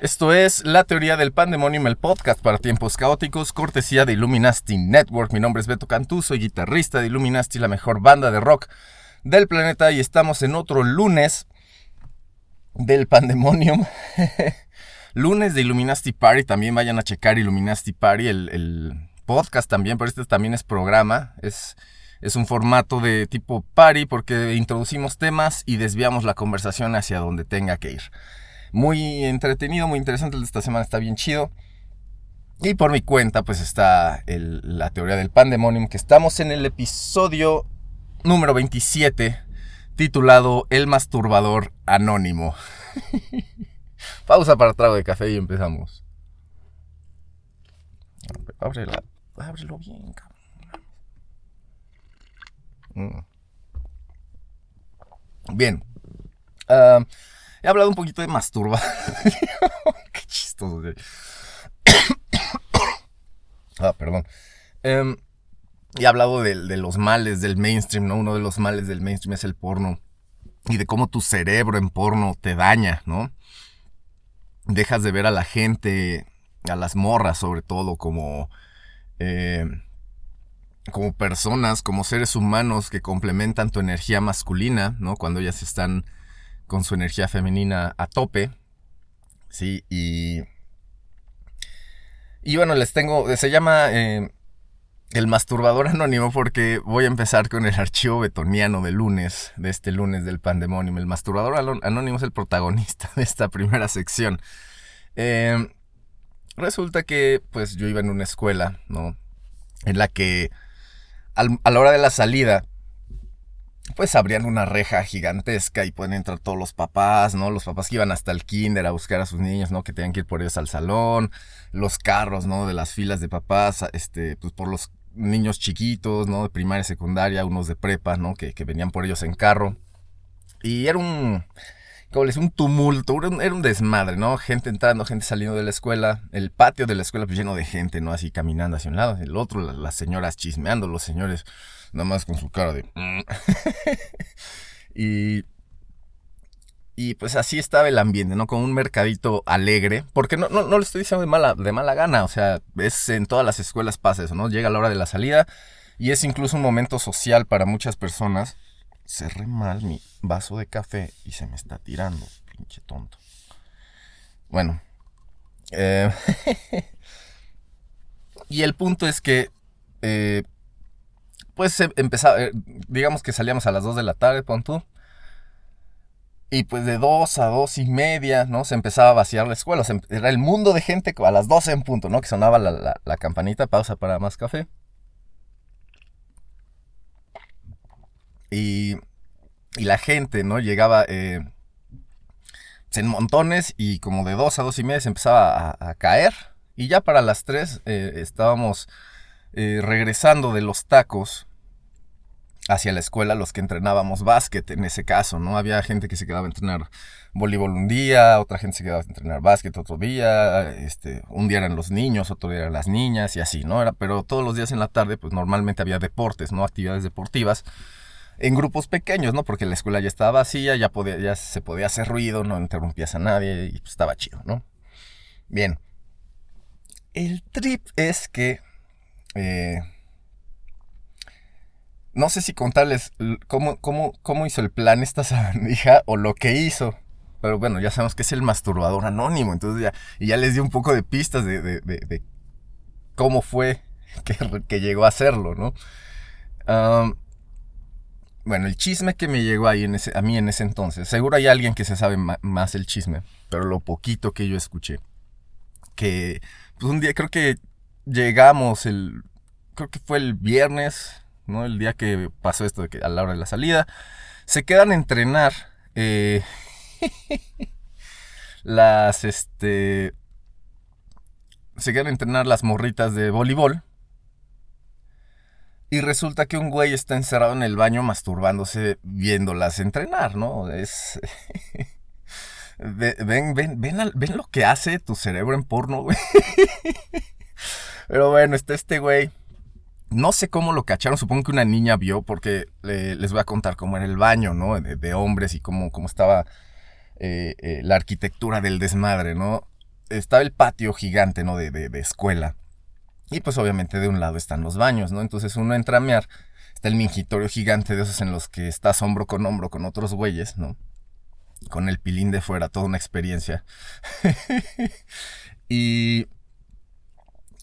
Esto es La Teoría del Pandemonium, el podcast para tiempos caóticos, cortesía de Illuminati Network. Mi nombre es Beto Cantú, soy guitarrista de Illuminati, la mejor banda de rock del planeta, y estamos en otro lunes del Pandemonium. lunes de Illuminati Party, también vayan a checar Illuminati Party, el podcast también, pero este también es programa, es... Es un formato de tipo party porque introducimos temas y desviamos la conversación hacia donde tenga que ir. Muy entretenido, muy interesante. De esta semana está bien chido. Y por mi cuenta, pues está la teoría del pandemonium, que estamos en el episodio número 27, titulado El masturbador anónimo. Pausa para trago de café y empezamos. Ábrela, ábrelo bien, cabrón. Mm. Bien. Ah, he hablado un poquito de masturba. Qué chistoso. ah, perdón. Em, he hablado de los males del mainstream, ¿no? Uno de los males del mainstream es el porno. Y de cómo tu cerebro en porno te daña, ¿no? Dejas de ver a la gente, a las morras sobre todo, como... eh, como personas, como seres humanos que complementan tu energía masculina, ¿no? Cuando ellas están con su energía femenina a tope, ¿sí? Y... Y bueno, les tengo... Se llama eh, El Masturbador Anónimo porque voy a empezar con el archivo betoniano de lunes, de este lunes del Pandemonium. El Masturbador Anónimo es el protagonista de esta primera sección. Eh, resulta que, pues, yo iba en una escuela, ¿no? En la que al- a la hora de la salida, pues abrían una reja gigantesca y pueden entrar todos los papás, ¿no? Los papás que iban hasta el kinder a buscar a sus niños, ¿no? Que tenían que ir por ellos al salón, los carros, ¿no? De las filas de papás, este, pues por los niños chiquitos, ¿no? De primaria secundaria, unos de prepa, ¿no? Que, que venían por ellos en carro. Y era un, les un tumulto, era un, desmadre, ¿no? Gente entrando, gente saliendo de la escuela, el patio de la escuela pues lleno de gente, ¿no? Así caminando hacia un lado, el otro, la- las señoras chismeando, los señores nada más con su cara de... "Mm". y... Y pues así estaba el ambiente, ¿no? Con un mercadito alegre. Porque no, no, no le estoy diciendo de mala, de mala gana. O sea, es en todas las escuelas pasa eso, ¿no? Llega la hora de la salida. Y es incluso un momento social para muchas personas. Cerré mal mi vaso de café y se me está tirando, pinche tonto. Bueno. eh, y el punto es que... eh, pues se empezaba, eh, digamos que salíamos a las 2 de la tarde, pon. Y pues de 2 a 2 y media, ¿no? Se empezaba a vaciar la escuela. o sea, era el mundo de gente a las 12 en punto, ¿no? Que sonaba la- la campanita, pausa para más café. Y, la gente, ¿no? Llegaba eh, pues, en montones y como de 2 a 2 y media se empezaba a, caer. Y ya para las 3 eh, estábamos eh, regresando de los tacos hacia la escuela, los que entrenábamos básquet en ese caso, ¿no? Había gente que se quedaba a entrenar voleibol un día, otra gente se quedaba a entrenar básquet otro día, este, un día eran los niños, otro día eran las niñas y así, ¿no? Era, pero todos los días en la tarde, pues normalmente había deportes, ¿no? Actividades deportivas en grupos pequeños, ¿no? Porque la escuela ya estaba vacía, ya, podía, ya se podía hacer ruido, no interrumpías a nadie y pues, estaba chido, ¿no? Bien. El trip es que eh, no sé si contarles cómo, cómo, cómo hizo el plan esta sabandija o lo que hizo. Pero bueno, ya sabemos que es el masturbador anónimo. Entonces ya, y ya les di un poco de pistas de, de- de- cómo fue que, que llegó a hacerlo, ¿no? Bueno, el chisme que me llegó ahí en ese, a mí en ese entonces. Seguro hay alguien que se sabe más el chisme. Pero lo poquito que yo escuché. Que pues un día creo que llegamos el... Creo que fue el viernes, ¿no? El día que pasó esto de que a la hora de la salida. Se quedan a entrenar eh, las, este, se quedan a entrenar las morritas de voleibol. Y resulta que un güey está encerrado en el baño masturbándose viéndolas entrenar, ¿no? Es... ven, ven, ven, lo que hace tu cerebro en porno, güey. Pero bueno, está este güey. No sé cómo lo cacharon, supongo que una niña vio, porque les voy a contar cómo era el baño, ¿no? De, hombres y cómo, cómo estaba eh, eh, la arquitectura del desmadre, ¿no? Estaba el patio gigante, ¿no? De, de escuela. Y pues obviamente de un lado están los baños, ¿no? Entonces uno entra a mear, está el mingitorio gigante de esos en los que estás hombro con hombro con otros güeyes, ¿no? Con el pilín de fuera, toda una experiencia. y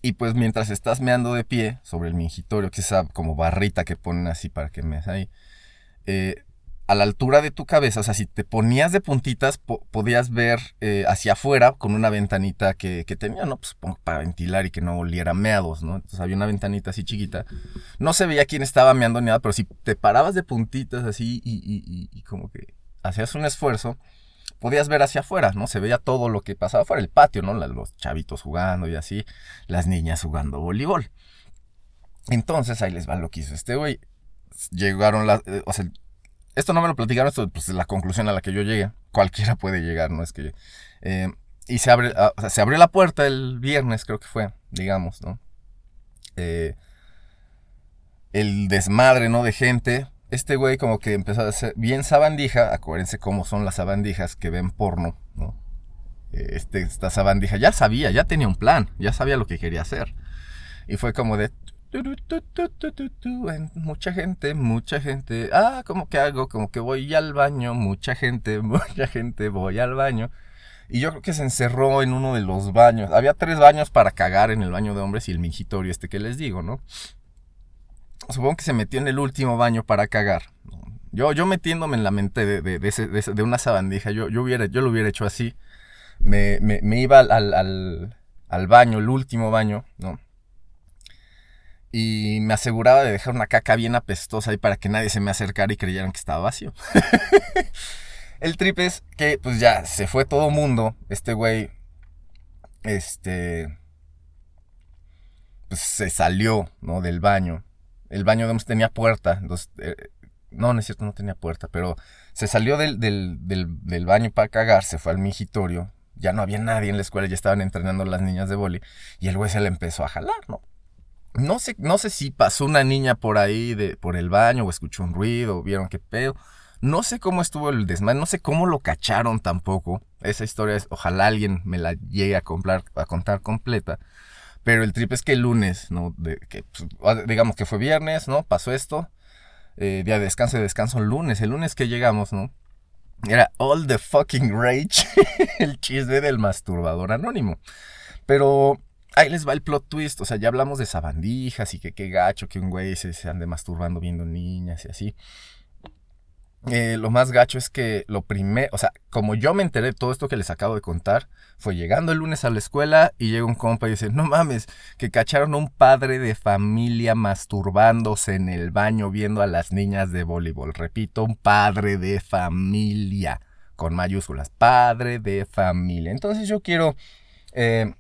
y pues mientras estás meando de pie sobre el mingitorio, que es esa como barrita que ponen así para que meas ahí, eh, a la altura de tu cabeza, o sea, si te ponías de puntitas, po- podías ver eh, hacia afuera con una ventanita que, que tenía, ¿no? Pues para ventilar y que no oliera meados, ¿no? Entonces había una ventanita así chiquita. No se veía quién estaba meando ni nada, pero si te parabas de puntitas así y, y- como que hacías un esfuerzo, podías ver hacia afuera, ¿no? Se veía todo lo que pasaba afuera, el patio, ¿no? Los chavitos jugando y así, las niñas jugando voleibol. Entonces ahí les va lo que hizo este güey. Llegaron las... eh, o sea, esto no me lo platicaron, esto pues, es la conclusión a la que yo llegué. Cualquiera puede llegar, ¿no? Es que... eh, y se abre, ah, o sea, se abrió la puerta el viernes, creo que fue, digamos, ¿no? Eh, el desmadre, ¿no? De gente. Este güey como que empezó a hacer bien sabandija. Acuérdense cómo son las sabandijas que ven porno, ¿no? Eh, Este, esta sabandija ya sabía, ya tenía un plan, ya sabía lo que quería hacer. Y fue como de... Mucha gente, mucha gente. Ah, como que hago, como que voy al baño. Mucha gente, mucha gente, voy al baño. Y yo creo que se encerró en uno de los baños. Había tres baños para cagar en el baño de hombres y el mingitorio este que les digo, ¿no? Supongo que se metió en el último baño para cagar. Yo, yo metiéndome en la mente de, de, de una sabandija, yo, yo, hubiera, yo lo hubiera hecho así. Me, me- iba al- al- al baño, el último baño, ¿no? Y me aseguraba de dejar una caca bien apestosa ahí para que nadie se me acercara y creyeran que estaba vacío. el trip es que, pues ya, se fue todo mundo. Este güey, este, pues se salió, ¿no? Del baño. El baño hombres tenía puerta. Entonces, eh, no, no es cierto, no tenía puerta, pero se salió del, del, del, del baño para cagar, se fue al mingitorio. Ya no había nadie en la escuela, ya estaban entrenando las niñas de boli. Y el güey se le empezó a jalar, ¿no? No sé, no sé si pasó una niña por ahí, de, por el baño, o escuchó un ruido, o vieron qué pedo. No sé cómo estuvo el desmadre, no sé cómo lo cacharon tampoco. Esa historia es, ojalá alguien me la llegue a, comprar, a contar completa. Pero el trip es que el lunes, ¿no? Pues, digamos que fue viernes, ¿no? Pasó esto. Eh, día de descanso de descanso lunes. El lunes que llegamos, ¿no? Era all the fucking rage. el chisme del masturbador anónimo. Pero ahí les va el plot twist. O sea, ya hablamos de sabandijas y que qué gacho que un güey se, ande masturbando viendo niñas y así. Eh, lo más gacho es que lo primero, o sea, como yo me enteré de todo esto que les acabo de contar, fue llegando el lunes a la escuela y llega un compa y dice, no mames, que cacharon a un padre de familia masturbándose en el baño viendo a las niñas de voleibol. Repito, un padre de familia, con mayúsculas, padre de familia. Entonces yo quiero, eh,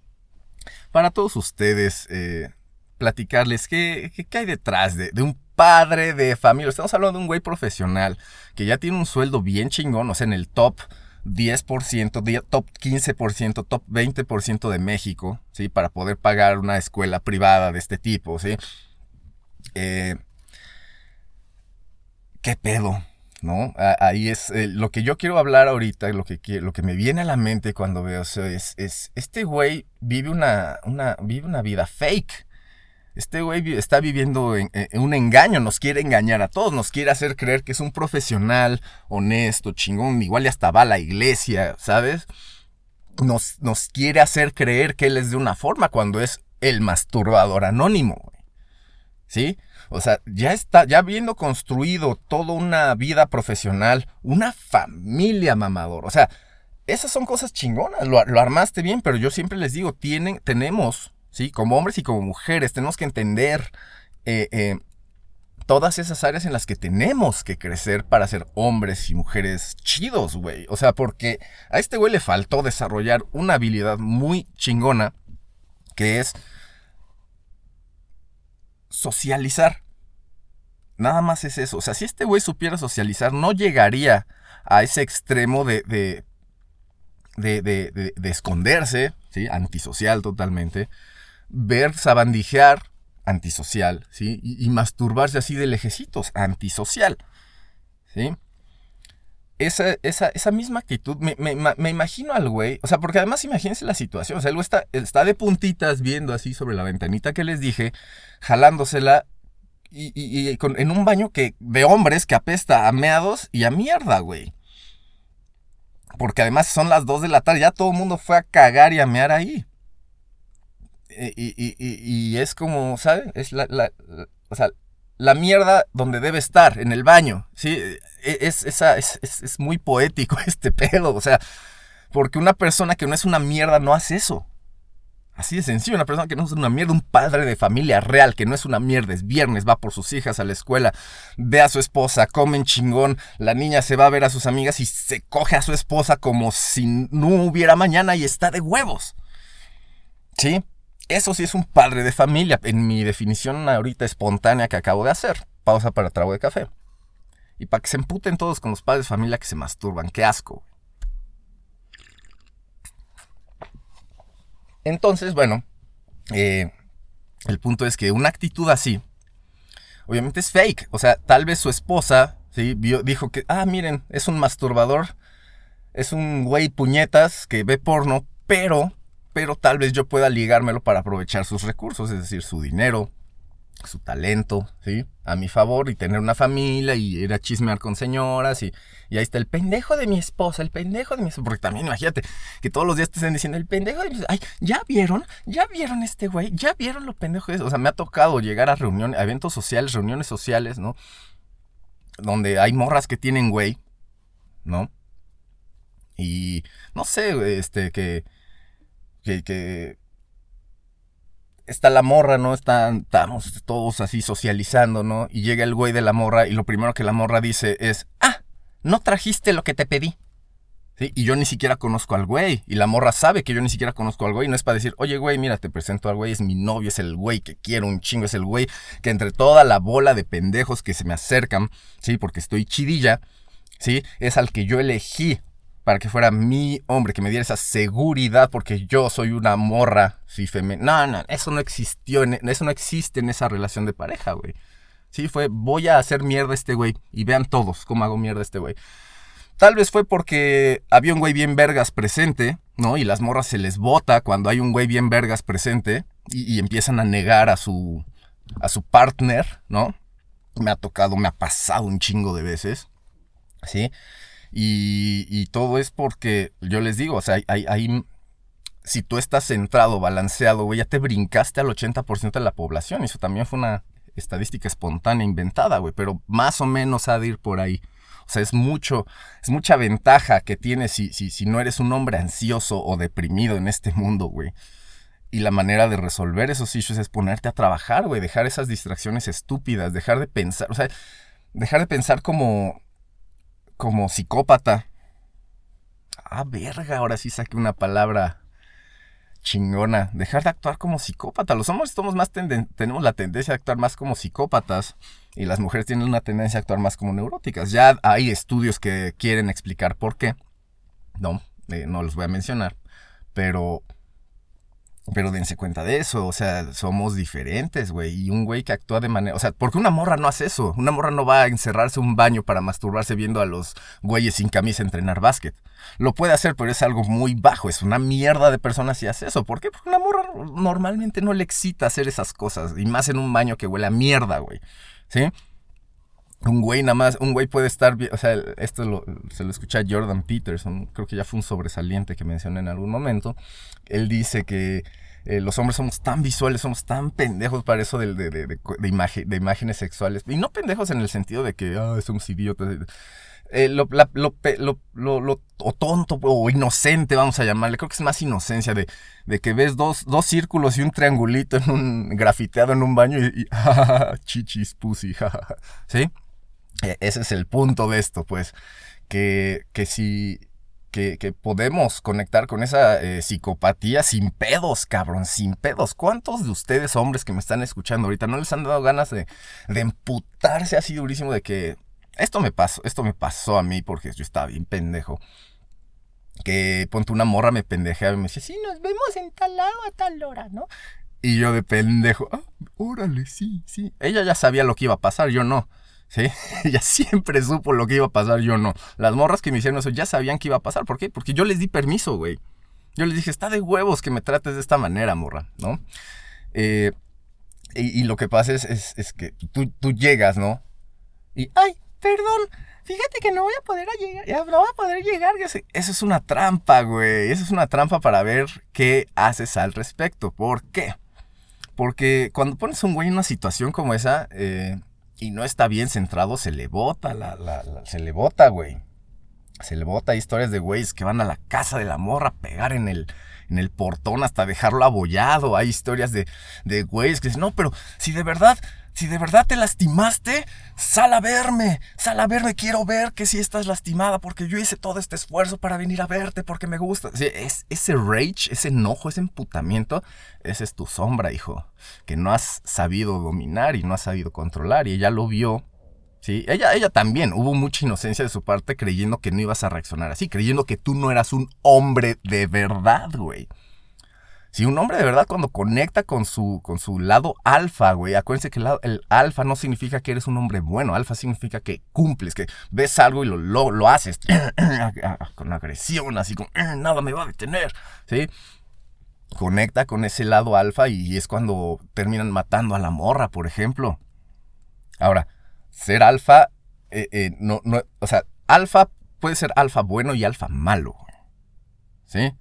para todos ustedes, eh, platicarles qué, qué, hay detrás de, de un padre de familia. Estamos hablando de un güey profesional que ya tiene un sueldo bien chingón, o sea, en el top 10%, di- top 15%, top 20% de México, ¿sí? Para poder pagar una escuela privada de este tipo, ¿sí? Eh, ¿Qué pedo? ¿No? Ahí es eh, lo que yo quiero hablar ahorita, lo que, lo que me viene a la mente cuando veo eso es, es este güey vive una, una, vive una vida fake. Este güey está viviendo en, en un engaño, nos quiere engañar a todos, nos quiere hacer creer que es un profesional, honesto, chingón, igual y hasta va a la iglesia, ¿sabes? Nos, nos quiere hacer creer que él es de una forma cuando es el masturbador anónimo. ¿Sí? O sea, ya está, ya habiendo construido toda una vida profesional, una familia mamador, o sea, esas son cosas chingonas, lo, armaste bien, pero yo siempre les digo, tienen, tenemos, ¿sí? Como hombres y como mujeres, tenemos que entender eh, eh, todas esas áreas en las que tenemos que crecer para ser hombres y mujeres chidos, güey. O sea, porque a este güey le faltó desarrollar una habilidad muy chingona que es socializar. Nada más es eso. O sea, si este güey supiera socializar, no llegaría a ese extremo de, de, de, de, de esconderse, ¿sí? Antisocial totalmente. Ver sabandijear, antisocial, ¿sí? Y, y, masturbarse así de lejecitos, antisocial, ¿sí? Esa, esa, esa misma actitud, me, me, me, imagino al güey, o sea, porque además imagínense la situación, o sea, el güey está, está de puntitas viendo así sobre la ventanita que les dije, jalándosela y, y, y con, en un baño que, de hombres que apesta a meados y a mierda, güey. Porque además son las 2 de la tarde, ya todo el mundo fue a cagar y a mear ahí. Y, y, y, es como, ¿sabes? Es la, la, o sea, la mierda donde debe estar, en el baño, ¿sí? Es, esa, es, es, es, muy poético este pedo, o sea, porque una persona que no es una mierda no hace eso. Así de sencillo, una persona que no es una mierda, un padre de familia real, que no es una mierda, es viernes, va por sus hijas a la escuela, ve a su esposa, comen chingón, la niña se va a ver a sus amigas y se coge a su esposa como si no hubiera mañana y está de huevos. ¿Sí? Eso sí es un padre de familia, en mi definición ahorita espontánea que acabo de hacer. Pausa para trago de café. Y para que se emputen todos con los padres de familia que se masturban. Qué asco. Entonces, bueno, eh, el punto es que una actitud así, obviamente es fake. O sea, tal vez su esposa, ¿sí? Vio, dijo que, ah, miren, es un masturbador, es un güey puñetas que ve porno, pero pero tal vez yo pueda ligármelo para aprovechar sus recursos, es decir, su dinero, su talento, ¿sí? A mi favor y tener una familia y ir a chismear con señoras y, y ahí está el pendejo de mi esposa, el pendejo de mi esposa, porque también imagínate que todos los días te estén diciendo el pendejo de mi esposa, ay, ¿ya vieron? ¿Ya vieron este güey? ¿Ya vieron lo pendejo de? O sea, me ha tocado llegar a reuniones, a eventos sociales, reuniones sociales, ¿no? Donde hay morras que tienen güey, ¿no? Y no sé, este, que que, está la morra, ¿no? Están, estamos todos así socializando, ¿no? Y llega el güey de la morra y lo primero que la morra dice es, ah, no trajiste lo que te pedí. ¿Sí? Y yo ni siquiera conozco al güey. Y la morra sabe que yo ni siquiera conozco al güey. No es para decir, oye, güey, mira, te presento al güey, es mi novio, es el güey que quiero un chingo, es el güey que entre toda la bola de pendejos que se me acercan, ¿sí? Porque estoy chidilla, ¿sí? Es al que yo elegí para que fuera mi hombre, que me diera esa seguridad porque yo soy una morra, sí, femenina. No, no, eso no existió, eso no existe en esa relación de pareja, güey. Sí, fue, voy a hacer mierda a este güey y vean todos cómo hago mierda a este güey. Tal vez fue porque había un güey bien vergas presente, ¿no? Y las morras se les bota cuando hay un güey bien vergas presente y, y empiezan a negar a su, a su partner, ¿no? Me ha tocado, me ha pasado un chingo de veces, ¿sí? Y, todo es porque, yo les digo, o sea, hay, hay, si tú estás centrado, balanceado, güey, ya te brincaste al 80% de la población. Eso también fue una estadística espontánea inventada, güey, pero más o menos ha de ir por ahí. O sea, es mucho, es mucha ventaja que tienes si, si, si no eres un hombre ansioso o deprimido en este mundo, güey. Y la manera de resolver esos issues es ponerte a trabajar, güey, dejar esas distracciones estúpidas, dejar de pensar, o sea, dejar de pensar como, como psicópata. Ah, verga, ahora sí saqué una palabra chingona. Dejar de actuar como psicópata. Los hombres somos más tenemos la tendencia a actuar más como psicópatas y las mujeres tienen una tendencia a actuar más como neuróticas. Ya hay estudios que quieren explicar por qué. No, eh, no los voy a mencionar. Pero pero dense cuenta de eso, o sea, somos diferentes, güey. Y un güey que actúa de manera. O sea, porque una morra no hace eso. Una morra no va a encerrarse un baño para masturbarse viendo a los güeyes sin camisa entrenar básquet. Lo puede hacer, pero es algo muy bajo. Es una mierda de personas si hace eso. ¿Por qué? Porque una morra normalmente no le excita hacer esas cosas. Y más en un baño que huele a mierda, güey. ¿Sí? Un güey nada más, un güey puede estar, o sea, esto lo, se lo escucha a Jordan Peterson, creo que ya fue un sobresaliente que mencioné en algún momento. Él dice que eh, los hombres somos tan visuales, somos tan pendejos para eso de, de, de, de, imagen, imágenes sexuales. Y no pendejos en el sentido de que, ah, somos idiotas. eh, lo, o tonto o inocente, vamos a llamarle. Creo que es más inocencia de, de que ves dos, dos círculos y un triangulito en un grafiteado en un baño y, y chichis, pussy. ¿Sí? E- Ese es el punto de esto, pues. Que, que si. Que, que podemos conectar con esa eh, psicopatía sin pedos, cabrón, sin pedos. ¿Cuántos de ustedes, hombres que me están escuchando ahorita, no les han dado ganas de, de emputarse así durísimo de que esto me pasó, esto me pasó a mí porque yo estaba bien pendejo. Que ponte una morra me pendejeaba y me decía, sí, nos vemos en tal lado a tal hora, ¿no? Y yo de pendejo, ah, órale, sí, sí. Ella ya sabía lo que iba a pasar, yo no. ¿Sí? Ella siempre supo lo que iba a pasar, yo no. Las morras que me hicieron eso ya sabían que iba a pasar. ¿Por qué? Porque yo les di permiso, güey. Yo les dije, está de huevos que me trates de esta manera, morra, ¿no? Eh, y, y lo que pasa es, es, que tú, llegas, ¿no? Y, ay, perdón, fíjate que no voy a poder llegar, ya no voy a poder llegar. ya sé". Eso es una trampa, güey. Eso es una trampa para ver qué haces al respecto. ¿Por qué? Porque cuando pones a un güey en una situación como esa eh, y no está bien centrado, se le bota, la, la- se le bota, güey. Se le bota Hay historias de güeyes que van a la casa de la morra a pegar en el, en el portón hasta dejarlo abollado. Hay historias de, de güeyes que dicen, no, pero si de verdad, si de verdad te lastimaste, sal a verme, sal a verme, quiero ver que si estás lastimada porque yo hice todo este esfuerzo para venir a verte porque me gusta. Sí, es, ese rage, ese enojo, ese emputamiento, esa es tu sombra, hijo, que no has sabido dominar y no has sabido controlar y ella lo vio. Sí, ella, ella también, hubo mucha inocencia de su parte creyendo que no ibas a reaccionar así, creyendo que tú no eras un hombre de verdad, güey. Si un hombre de verdad cuando conecta con su, con su lado alfa, güey, acuérdense que el, alfa no significa que eres un hombre bueno, alfa significa que cumples, que ves algo y lo, lo, haces con agresión, así como, nada me va a detener, ¿sí? Conecta con ese lado alfa y es cuando terminan matando a la morra, por ejemplo. Ahora, ser alfa, eh, eh, no, no, o sea, alfa puede ser alfa bueno y alfa malo, ¿sí?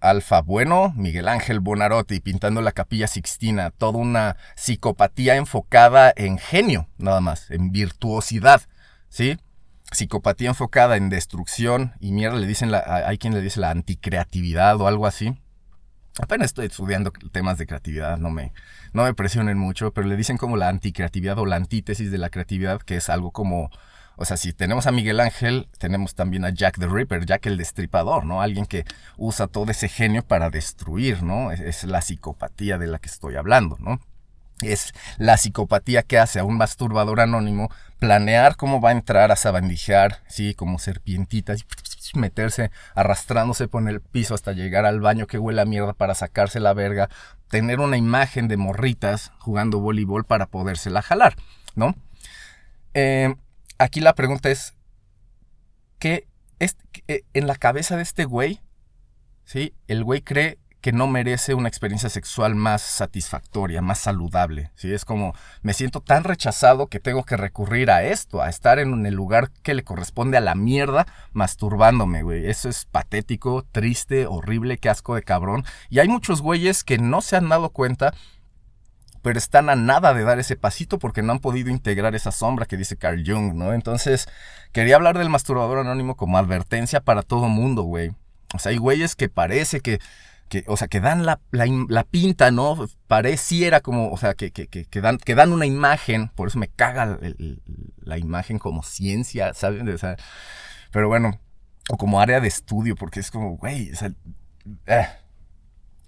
Alfa bueno, Miguel Ángel Bonarotti pintando la capilla Sixtina, toda una psicopatía enfocada en genio, nada más, en virtuosidad, ¿sí? Psicopatía enfocada en destrucción y mierda, le dicen, la, hay quien le dice la anticreatividad o algo así. Apenas estoy estudiando temas de creatividad, no me, no me presionen mucho, pero le dicen como la anticreatividad o la antítesis de la creatividad, que es algo como, o sea, si tenemos a Miguel Ángel, tenemos también a Jack the Ripper, Jack el Destripador, ¿no? Alguien que usa todo ese genio para destruir, ¿no? Es, la psicopatía de la que estoy hablando, ¿no? Es la psicopatía que hace a un masturbador anónimo planear cómo va a entrar a sabandijear, sí, como serpientitas, meterse arrastrándose por el piso hasta llegar al baño que huele a mierda para sacarse la verga, tener una imagen de morritas jugando voleibol para podérsela jalar, ¿no? Eh, aquí la pregunta es, ¿qué es en la cabeza de este güey? ¿Sí? El güey cree que no merece una experiencia sexual más satisfactoria, más saludable. ¿sí? Es como, me siento tan rechazado que tengo que recurrir a esto, a estar en el lugar que le corresponde a la mierda, masturbándome, güey. Eso es patético, triste, horrible, qué asco de cabrón. Y hay muchos güeyes que no se han dado cuenta pero están a nada de dar ese pasito porque no han podido integrar esa sombra que dice Carl Jung, ¿no? Entonces, quería hablar del masturbador anónimo como advertencia para todo mundo, güey. O sea, hay güeyes que parece que, que o sea, que dan la, la, la pinta, ¿no? Pareciera como, o sea, que, que, que, dan, que dan una imagen, por eso me caga la imagen como ciencia, ¿saben? O sea, pero bueno, o como área de estudio, porque es como, güey, o sea, eh.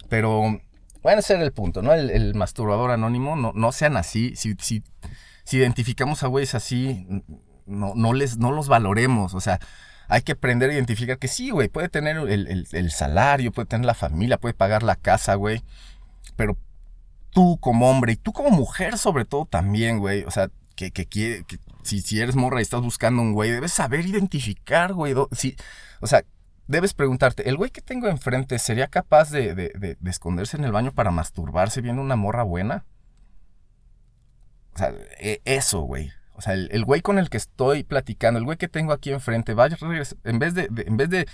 pero bueno, ese el punto, ¿no? El, el masturbador anónimo, no, no sean así. Si, si, si identificamos a güeyes así, no, no, les, no los valoremos. O sea, hay que aprender a identificar que sí, güey, puede tener el, el, salario, puede tener la familia, puede pagar la casa, güey. Pero tú como hombre y tú como mujer sobre todo también, güey. O sea, que, que, que, que si, si, eres morra y estás buscando un güey, debes saber identificar, güey. Si, o sea, debes preguntarte, ¿el güey que tengo enfrente sería capaz de, de, de, de, esconderse en el baño para masturbarse viendo una morra buena? O sea, eso, güey. O sea, el, güey con el que estoy platicando, el güey que tengo aquí enfrente, vaya, en vez de, en vez de,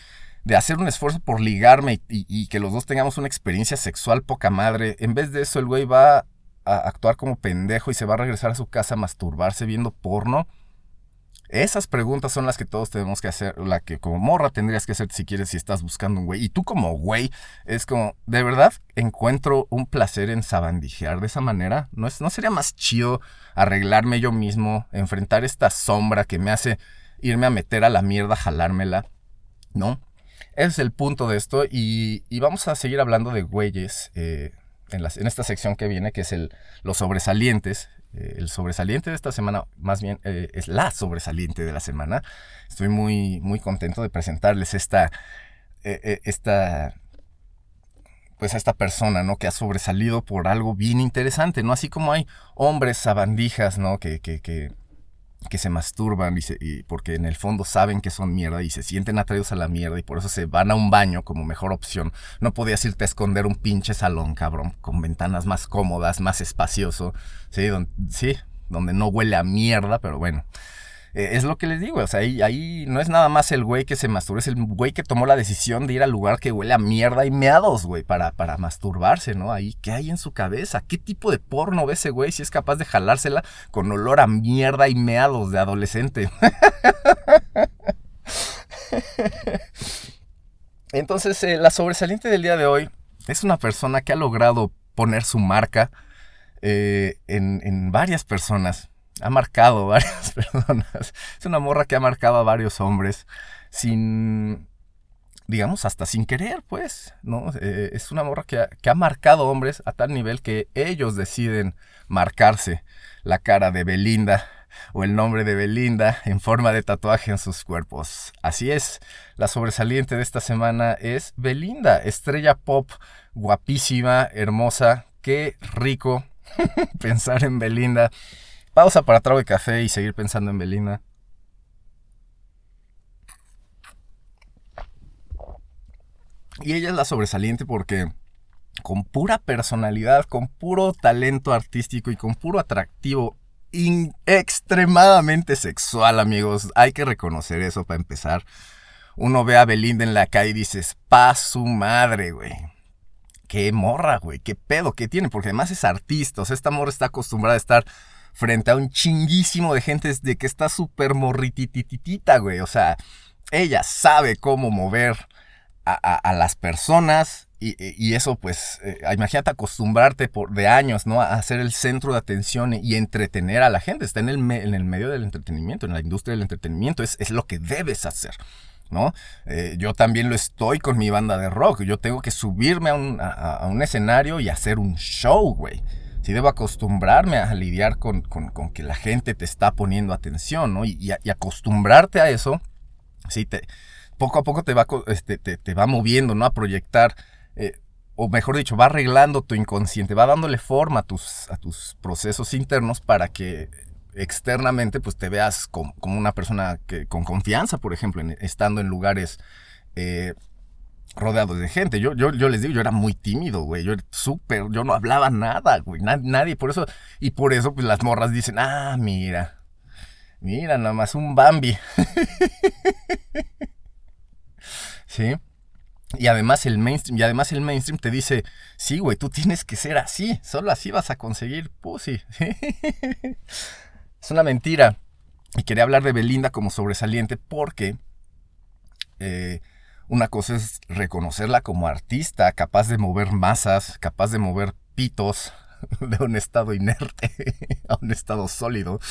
hacer un esfuerzo por ligarme y, y, que los dos tengamos una experiencia sexual poca madre, en vez de eso el güey va a actuar como pendejo y se va a regresar a su casa a masturbarse viendo porno. Esas preguntas son las que todos tenemos que hacer, la que como morra tendrías que hacer si quieres, si estás buscando un güey. Y tú como güey, es como, ¿de verdad encuentro un placer en sabandijear de esa manera? ¿No, es, ¿No sería más chido arreglarme yo mismo, enfrentar esta sombra que me hace irme a meter a la mierda, jalármela? ¿No? Ese es el punto de esto y, vamos a seguir hablando de güeyes eh, en, en esta sección que viene, que es el, los sobresalientes. El sobresaliente de esta semana, más bien, eh, es la sobresaliente de la semana. Estoy muy, muy contento de presentarles esta, eh, eh, esta, pues a esta persona, ¿no? Que ha sobresalido por algo bien interesante, ¿no? Así como hay hombres sabandijas, ¿no? Que, que, que, que se masturban y, se- y porque en el fondo saben que son mierda y se sienten atraídos a la mierda y por eso se van a un baño como mejor opción. No podías irte a esconder un pinche salón, cabrón, con ventanas más cómodas, más espacioso, sí, don- sí, donde no huele a mierda, pero bueno. Eh, es lo que les digo, o sea, ahí, ahí no es nada más el güey que se masturba, es el güey que tomó la decisión de ir al lugar que huele a mierda y meados, güey, para, para masturbarse, ¿no? Ahí, ¿qué hay en su cabeza? ¿Qué tipo de porno ve ese güey si es capaz de jalársela con olor a mierda y meados de adolescente? Entonces, eh, la sobresaliente del día de hoy es una persona que ha logrado poner su marca eh, en, en varias personas. Ha marcado varias personas. Es una morra que ha marcado a varios hombres sin, digamos, hasta sin querer, pues, ¿no? Eh, es una morra que que ha marcado hombres a tal nivel que ellos deciden marcarse la cara de Belinda o el nombre de Belinda en forma de tatuaje en sus cuerpos. Así es, la sobresaliente de esta semana es Belinda, estrella pop, guapísima, hermosa, qué rico pensar en Belinda. Pausa para trago de café y seguir pensando en Belinda. Y ella es la sobresaliente porque con pura personalidad, con puro talento artístico y con puro atractivo in- extremadamente sexual, amigos. Hay que reconocer eso para empezar. Uno ve a Belinda en la calle y dices, pa su madre, güey. Qué morra, güey. Qué pedo que tiene. Porque además es artista. O sea, esta morra está acostumbrada a estar frente a un chinguísimo de gente de que está súper morritititita, güey. O sea, ella sabe cómo mover a, las personas y, eso pues, eh, imagínate acostumbrarte por, de años, ¿no? A ser el centro de atención y entretener a la gente. Está en el, en el medio del entretenimiento, en la industria del entretenimiento, es, es lo que debes hacer. ¿No? Eh, yo también lo estoy con mi banda de rock. Yo tengo que subirme a un, a un escenario y hacer un show, güey. Si debo acostumbrarme a lidiar con, con- que la gente te está poniendo atención, ¿no? Y, acostumbrarte a eso, sí, te, poco a poco te va, este, te, te va moviendo, ¿no? A proyectar, eh, o mejor dicho, va arreglando tu inconsciente, va dándole forma a tus, procesos internos para que externamente pues te veas com- como una persona que, con confianza, por ejemplo, en- estando en lugares eh, rodeados de gente. Yo, yo, yo les digo, yo era muy tímido, güey. Yo era súper, yo no hablaba nada, güey. na- nadie, por eso, y por eso pues las morras dicen, ah, mira. Mira, nada más un Bambi. ¿Sí? Y además el mainstream, y además el mainstream te dice, sí, güey, tú tienes que ser así, solo así vas a conseguir pussy. es una mentira. Y quería hablar de Belinda como sobresaliente porque eh, una cosa es reconocerla como artista, capaz de mover masas, capaz de mover pitos de un estado inerte a un estado sólido.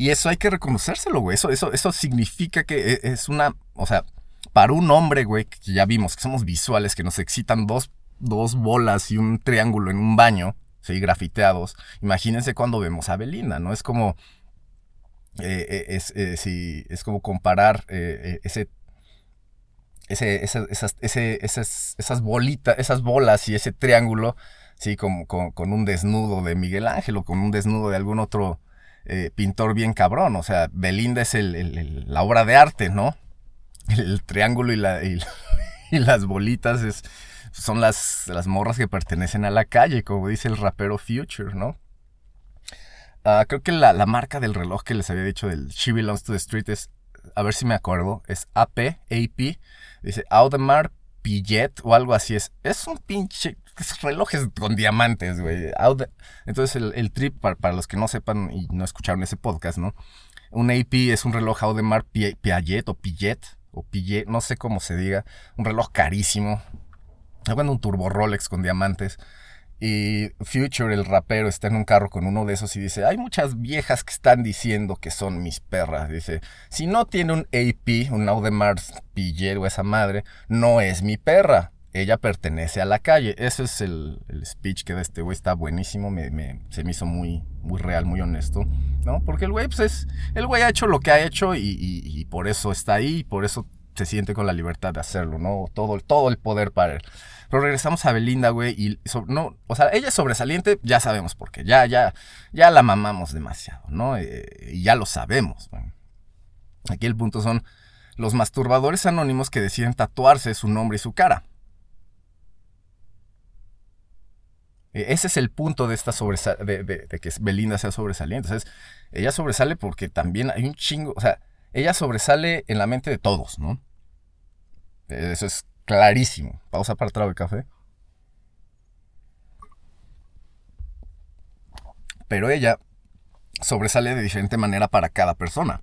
Y eso hay que reconocérselo, güey. Eso, eso, eso significa que e- es una. O sea, para un hombre, güey, que ya vimos que somos visuales, que nos excitan dos, dos bolas y un triángulo en un baño, ¿sí? Grafiteados. Imagínense cuando vemos a Belinda, ¿no? Es como. Eh, es, eh, sí, es como comparar eh, ese. Ese, esa- esas, esas, esas bolitas, esas bolas y ese triángulo, sí, con, con un desnudo de Miguel Ángel o con un desnudo de algún otro pintor bien cabrón. O sea, Belinda es el- la obra de arte, ¿no? El, triángulo y, y las bolitas es, son las, las morras que pertenecen a la calle, como dice el rapero Future, ¿no? Ah, creo que la, la marca del reloj que les había dicho del She Belongs to the Street es, a ver si me acuerdo, es AP, AP, dice Audemars Pillet o algo así. Es, es un pinche relojes con diamantes, güey. Entonces el, el trip, para, para los que no sepan y no escucharon ese podcast, ¿no? Un AP es un reloj Audemars Pi- Piaget o Piaget o Piaget, no sé cómo se diga. Un reloj carísimo. Bueno, un turbo Rolex con diamantes. Y Future, el rapero, está en un carro con uno de esos y dice, hay muchas viejas que están diciendo que son mis perras. Dice, si no tiene un AP, un Audemars Piguet o esa madre, no es mi perra. Ella pertenece a la calle. Ese es el, el speech que da este güey. Está buenísimo. Me, me- se me hizo muy, muy real, muy honesto. ¿No? Porque el güey, pues es. El güey ha hecho lo que ha hecho y, y- por eso está ahí y por eso se siente con la libertad de hacerlo, ¿no? Todo, todo el poder para él. Pero regresamos a Belinda, güey, y no, o sea, ella es sobresaliente, ya sabemos por qué, ya, ya, ya la mamamos demasiado, ¿no? Eh, y ya lo sabemos. Aquí el punto son los masturbadores anónimos que deciden tatuarse su nombre y su cara. Eh, Ese es el punto de esta de, de- de que Belinda sea sobresaliente. O sea, ella sobresale porque también hay un chingo, o sea, ella sobresale en la mente de todos, ¿no? Eh, Eso es clarísimo. Pausa para trago de café. Pero ella sobresale de diferente manera para cada persona,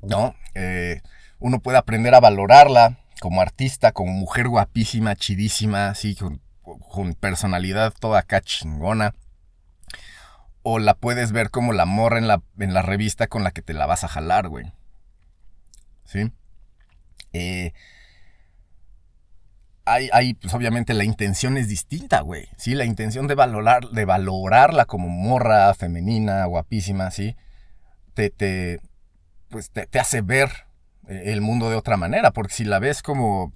¿no? Eh, uno puede aprender a valorarla como artista, como mujer guapísima, chidísima, así, con, personalidad toda acá chingona. O la puedes ver como la morra en la, en la revista con la que te la vas a jalar, güey. ¿Sí? Eh, hay, hay, pues obviamente la intención es distinta, güey. Sí, la intención de valorar, de valorarla como morra femenina, guapísima, sí. Te, te, pues te, te hace ver eh, el mundo de otra manera. Porque si la ves como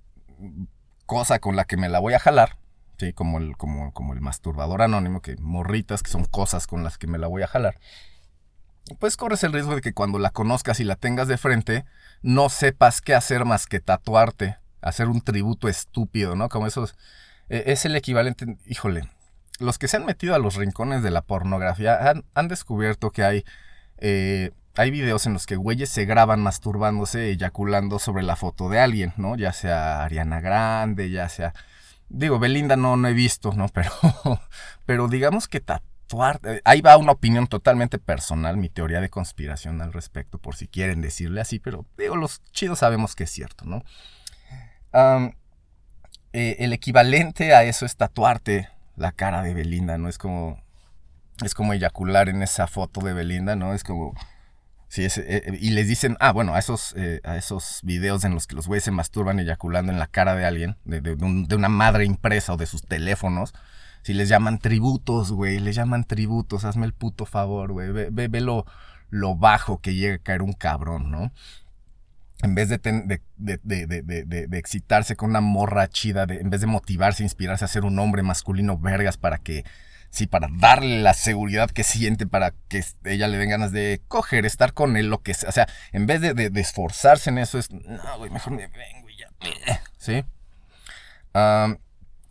cosa con la que me la voy a jalar, sí, como el, como, como el masturbador anónimo, que morritas que son cosas con las que me la voy a jalar. Pues corres el riesgo de que cuando la conozcas y la tengas de frente, no sepas qué hacer más que tatuarte hacer un tributo estúpido, ¿no? Como esos... eh, es el equivalente, híjole, los que se han metido a los rincones de la pornografía han, han descubierto que hay... eh, hay videos en los que güeyes se graban masturbándose, eyaculando sobre la foto de alguien, ¿no? Ya sea Ariana Grande, ya sea... Digo, Belinda no, no he visto, ¿no? Pero, pero digamos que tatuar... eh, Ahí va una opinión totalmente personal, mi teoría de conspiración al respecto, por si quieren decirle así, pero digo, los chidos sabemos que es cierto, ¿no? Eh, el equivalente a eso es tatuarte la cara de Belinda, ¿no? Es como. Es como eyacular en esa foto de Belinda, ¿no? Es como. Sí, es, eh, eh, y les dicen, ah, bueno, a esos, eh, a esos videos en los que los güeyes se masturban eyaculando en la cara de alguien, de, de una madre impresa o de sus teléfonos, si les llaman tributos, güey, les llaman tributos, hazme el puto favor, güey, ve, ve- ve lo, lo bajo que llega a caer un cabrón, ¿no? En vez de, ten- de, de- de- excitarse con una morra chida, en vez de motivarse, inspirarse a ser un hombre masculino vergas para que, sí, para darle la seguridad que siente, para que ella le den ganas de coger, estar con él, lo que sea. O sea, en vez de, esforzarse en eso, es, no, güey, mejor me vengo y ya. ¿Sí?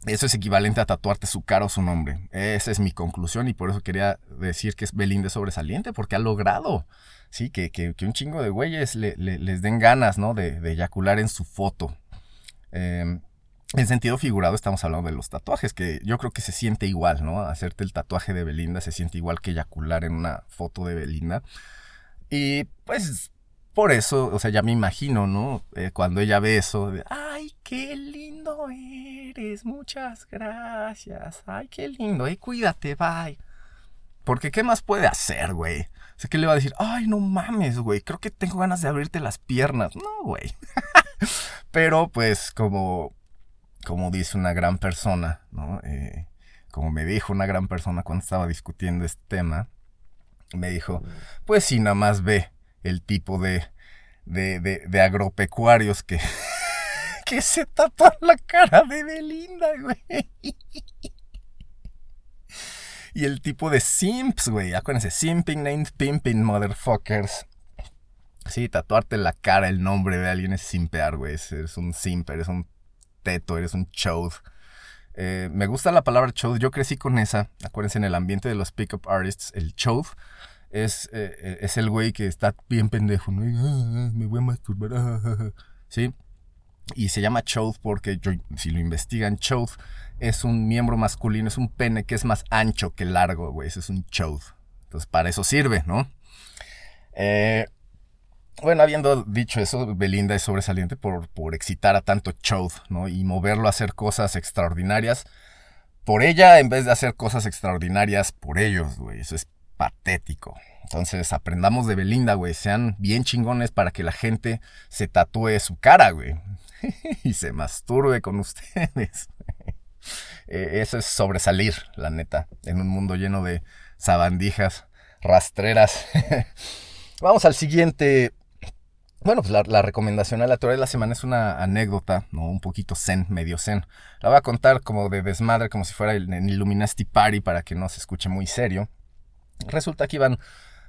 Eso es equivalente a tatuarte su cara o su nombre. Esa es mi conclusión y por eso quería decir que es Belinda es sobresaliente, porque ha logrado, sí, que, que- que un chingo de güeyes le- le- les den ganas, ¿no? De, de eyacular en su foto. Eh, en sentido figurado estamos hablando de los tatuajes, que yo creo que se siente igual, ¿no? Hacerte el tatuaje de Belinda se siente igual que eyacular en una foto de Belinda. Y pues por eso, o sea, ya me imagino, ¿no? Eh, cuando ella ve eso, ay, qué lindo eres, muchas gracias, ay, qué lindo, eh, cuídate, bye. Porque, ¿qué más puede hacer, güey? O sea, que le va a decir, ay, no mames, güey, creo que tengo ganas de abrirte las piernas. No, güey. Pero, pues, como, como dice una gran persona, ¿no? Eh, como me dijo una gran persona cuando estaba discutiendo este tema, me dijo, pues si nada más ve el tipo de, de, de, de agropecuarios que, que se tapan la cara de Belinda, güey. Y el tipo de simps, güey. Acuérdense, simping named pimping, motherfuckers. Sí, tatuarte la cara, el nombre de alguien es simpear, güey. Es- Eres un simp, eres un teto, eres un chode. Eh, me gusta la palabra chode. Yo crecí con esa. Acuérdense, en el ambiente de los pickup artists, el chode es, eh, es el güey que está bien pendejo, ¿no? Y, "Ah, me voy a masturbar. ah, ah, ah". ¿Sí? Y se llama Choth porque si lo investigan, Choth es un miembro masculino, es un pene que es más ancho que largo, güey. Ese es un Choth. Entonces, para eso sirve, ¿no? Eh, bueno, habiendo dicho eso, Belinda es sobresaliente por, por excitar a tanto Choth, ¿no? Y moverlo a hacer cosas extraordinarias por ella en vez de hacer cosas extraordinarias por ellos, güey. Eso es patético. Entonces, aprendamos de Belinda, güey. Sean bien chingones para que la gente se tatúe su cara, güey. y se masturbe con ustedes. Eh, eso es sobresalir, la neta, en un mundo lleno de sabandijas, rastreras. Vamos al siguiente. Bueno, pues la, la recomendación aleatoria de la semana es una anécdota, ¿no? Un poquito zen, medio zen. La voy a contar como de desmadre, como si fuera el, en Illuminati Party para que no se escuche muy serio. Resulta que iban...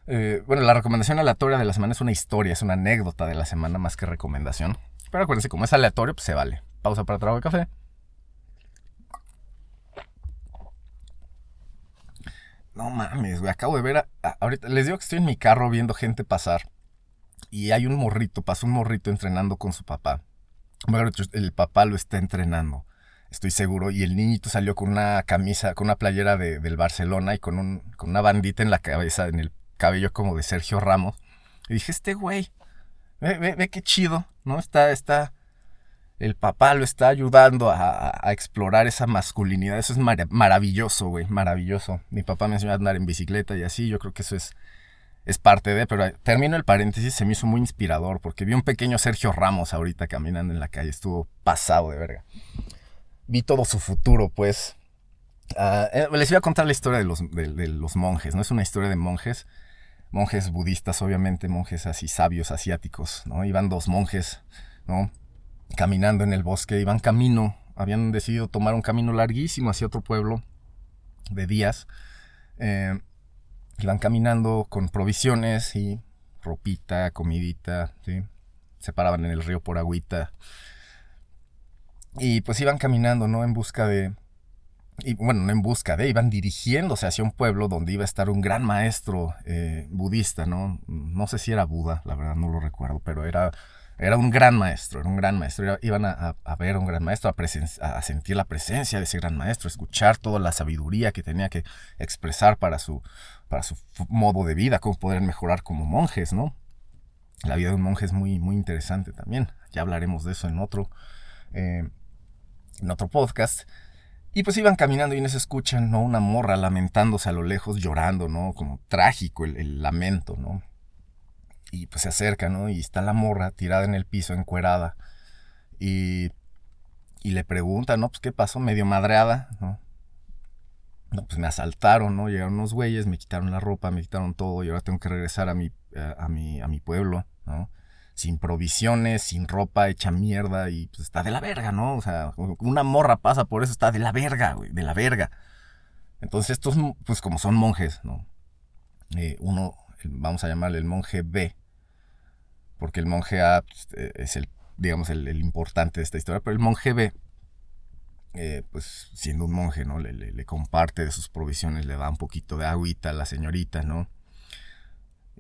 eh, bueno, la recomendación aleatoria de la semana es una historia, es una anécdota de la semana más que recomendación. Pero acuérdense, como es aleatorio, pues se vale. Pausa para trago de café. No mames, güey. Acabo de ver. a- ahorita les digo que estoy en mi carro viendo gente pasar. Y hay un morrito, pasó un morrito entrenando con su papá. Bueno, el papá lo está entrenando, estoy seguro. Y el niñito salió con una camisa, con una playera de- del Barcelona y con, un, con una bandita en la cabeza, en el cabello como de Sergio Ramos. Y dije, este güey, ve, ve, ve qué chido, ¿no? Está, está, el papá lo está ayudando a, explorar esa masculinidad. Eso es mara- maravilloso, güey, maravilloso. Mi papá me enseñó a andar en bicicleta y así, yo creo que eso es, parte de, pero termino el paréntesis, se me hizo muy inspirador porque vi un pequeño Sergio Ramos ahorita caminando en la calle, estuvo pasado de verga. Vi todo su futuro, pues. Ah, eh, les iba a contar la historia de los monjes, ¿no? Es una historia de monjes, monjes budistas, obviamente, monjes así sabios asiáticos, ¿no? Iban dos monjes, ¿no? Caminando en el bosque, iban camino, habían decidido tomar un camino larguísimo hacia otro pueblo de días. Eh, Iban caminando con provisiones y ropita, comidita, ¿sí? Se paraban en el río por agüita. Y pues iban caminando, ¿no? En busca de... Bueno, no en busca de, iban dirigiéndose hacia un pueblo donde iba a estar un gran maestro eh, budista, ¿no? No sé si era Buda, la verdad no lo recuerdo, pero era, era un gran maestro, era un gran maestro. Iban a, ver a un gran maestro, a, sentir la presencia de ese gran maestro, escuchar toda la sabiduría que tenía que expresar para su, para su modo de vida, cómo poder mejorar como monjes, ¿no? La vida de un monje es muy, muy interesante también. Ya hablaremos de eso en otro, eh, en otro podcast. Y pues iban caminando y en eso escuchan, ¿no? Una morra lamentándose a lo lejos, llorando, ¿no? Como trágico el lamento, ¿no? Y pues se acerca, ¿no? Y está la morra tirada en el piso, encuerada. Y, y le pregunta, ¿no? Pues qué pasó, medio madreada, ¿no? Pues me asaltaron, ¿no? Llegaron unos güeyes, me quitaron la ropa, me quitaron todo y ahora tengo que regresar a mi, a, a mi, a mi pueblo, ¿no? Sin provisiones, sin ropa, hecha mierda y pues está de la verga, ¿no? O sea, una morra pasa por eso, está de la verga, güey, de la verga. Entonces estos, pues como son monjes, ¿no? Eh, uno, vamos a llamarle el monje B, porque el monje A pues, eh, es el, digamos, el, importante de esta historia, pero el monje B eh, pues siendo un monje, ¿no? Le, le- comparte de sus provisiones, le da un poquito de agüita a la señorita, ¿no?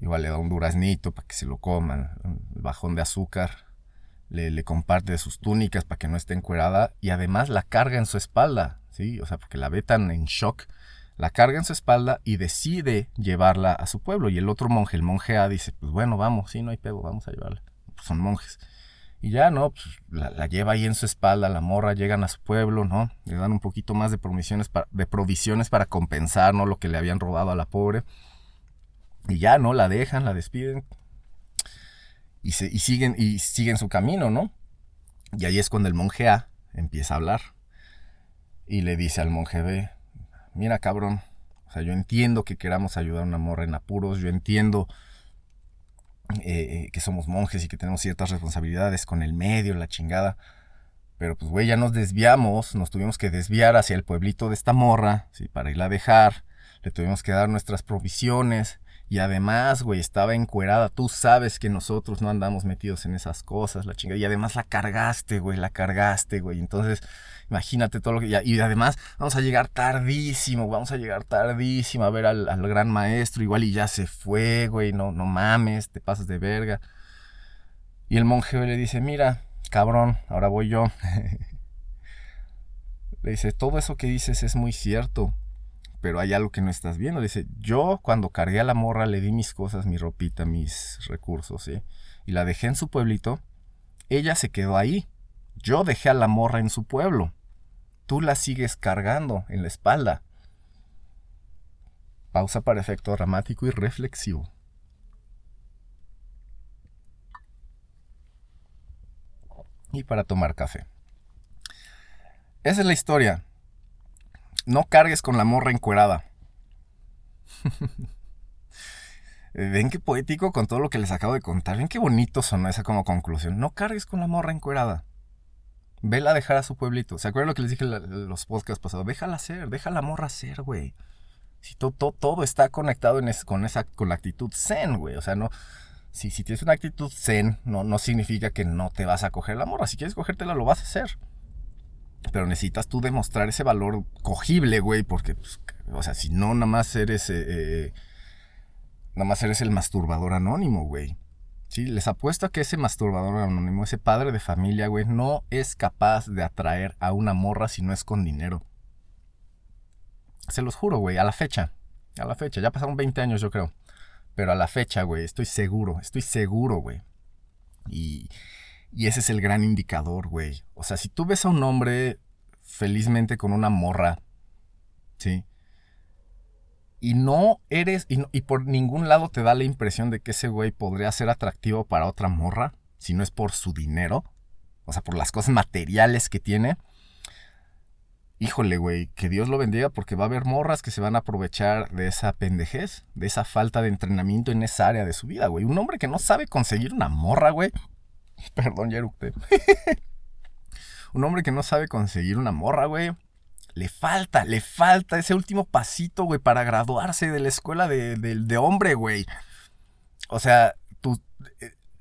Igual le da un duraznito para que se lo coman, un bajón de azúcar, le, le comparte de sus túnicas para que no esté encuerada y además la carga en su espalda, ¿sí? O sea, porque la ve tan en shock, la carga en su espalda y decide llevarla a su pueblo. Y el otro monje, el monje A, dice, pues bueno, vamos, sí, no hay pedo, vamos a llevarla. Pues son monjes. Y ya, ¿no? Pues la, lleva ahí en su espalda, la morra, llegan a su pueblo, ¿no? Le dan un poquito más de provisiones para, de provisiones para compensar, ¿no? Lo que le habían robado a la pobre. Y ya, ¿no? La dejan, la despiden. Y, se, y, siguen, y siguen su camino, ¿no? Y ahí es cuando el monje A empieza a hablar. Y le dice al monje B, mira cabrón, o sea, yo entiendo que queramos ayudar a una morra en apuros, yo entiendo eh, que somos monjes y que tenemos ciertas responsabilidades con el medio, la chingada. Pero pues, güey, ya nos desviamos, nos tuvimos que desviar hacia el pueblito de esta morra, ¿sí? Para irla a dejar. Le tuvimos que dar nuestras provisiones. Y además, güey, estaba encuerada. Tú sabes que nosotros no andamos metidos en esas cosas, la chingada. Y además la cargaste, güey, la cargaste, güey. Entonces, imagínate todo lo que... Y además, vamos a llegar tardísimo, vamos a llegar tardísimo a ver al, al gran maestro. Igual y ya se fue, güey, no, no mames, te pasas de verga. Y el monje le dice, mira, cabrón, ahora voy yo. Le dice, todo eso que dices es muy cierto, pero hay algo que no estás viendo. Dice, yo cuando cargué a la morra le di mis cosas, mi ropita, mis recursos, ¿sí? Y la dejé en su pueblito. Ella se quedó ahí. Yo dejé a la morra en su pueblo. Tú la sigues cargando en la espalda. Pausa para efecto dramático y reflexivo. Y para tomar café. Esa es la historia. No cargues con la morra encuerada. Ven qué poético con todo lo que les acabo de contar. Ven qué bonito sonó esa como conclusión. No cargues con la morra encuerada. Vela a dejar a su pueblito. ¿Se acuerdan lo que les dije en los podcasts pasados? Déjala ser, deja la morra ser, güey. Si todo, todo, está conectado con esa con la actitud zen, güey. O sea, no. Si, si tienes una actitud zen, no, no significa que no te vas a coger la morra. Si quieres cogértela, lo vas a hacer. Pero necesitas tú demostrar ese valor cogible, güey. Porque, pues, o sea, si no, nada más eres. Eh, eh, nada más eres el masturbador anónimo, güey. Sí, les apuesto a que ese masturbador anónimo, ese padre de familia, güey, no es capaz de atraer a una morra si no es con dinero. Se los juro, güey, a la fecha. A la fecha, ya pasaron 20 años, yo creo. Pero a la fecha, güey, estoy seguro, estoy seguro, güey. Y, y ese es el gran indicador, güey. O sea, si tú ves a un hombre felizmente con una morra, ¿sí? Y no eres, y, por ningún lado te da la impresión de que ese güey podría ser atractivo para otra morra, si no es por su dinero, o sea, por las cosas materiales que tiene híjole, güey, que Dios lo bendiga porque va a haber morras que se van a aprovechar de esa pendejez, de esa falta de entrenamiento en esa área de su vida, güey. Un hombre que no sabe conseguir una morra, güey. Perdón, ya Un hombre que no sabe conseguir una morra, güey. Le falta, le falta ese último pasito, güey, para graduarse de la escuela de, de hombre, güey. O sea, tú,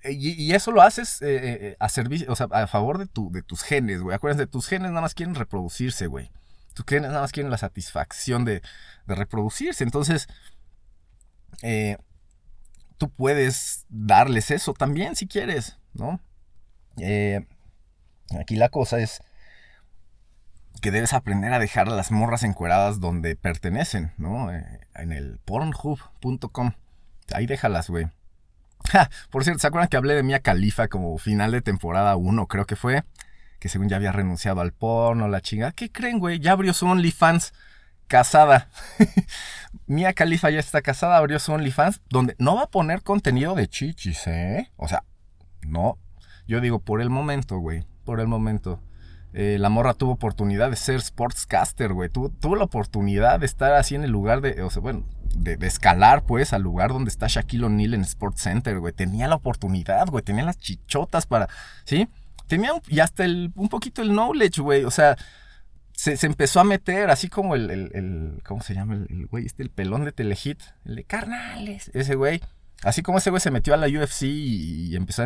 eh, y, eso lo haces eh, eh, a servicio, o sea, a favor de, tu, de tus genes, güey. Acuérdense, tus genes nada más quieren reproducirse, güey. Tus genes nada más quieren la satisfacción de, reproducirse. Entonces, tú puedes darles eso también si quieres, ¿no? aquí la cosa es que debes aprender a dejar las morras encueradas donde pertenecen, ¿no? en el pornhub.com. Ahí déjalas, güey por cierto, ¿se acuerdan que hablé de Mia Califa como final de temporada 1, creo que fue? Que según ya había renunciado al porno, la chinga. ¿Qué creen, güey? Ya abrió su OnlyFans casada. Mia Califa ya está casada, abrió su OnlyFans, donde no va a poner contenido de chichis, ¿eh? O sea, no. Yo digo, por el momento, güey. Por el momento. Eh, la morra tuvo oportunidad de ser sportscaster, güey. Tuvo, tuvo, la oportunidad de estar así en el lugar de, o sea, bueno, de, escalar, pues, al lugar donde está Shaquille O'Neal en Sports Center, güey. Tenía la oportunidad, güey. Tenía las chichotas para, ¿sí? Tenía y hasta el, un poquito el knowledge, güey. O sea, se, empezó a meter así como el, el, ¿cómo se llama? El, güey, este, el pelón de Telehit. El de carnales. Ese güey. Así como ese güey se metió a la UFC y, empezó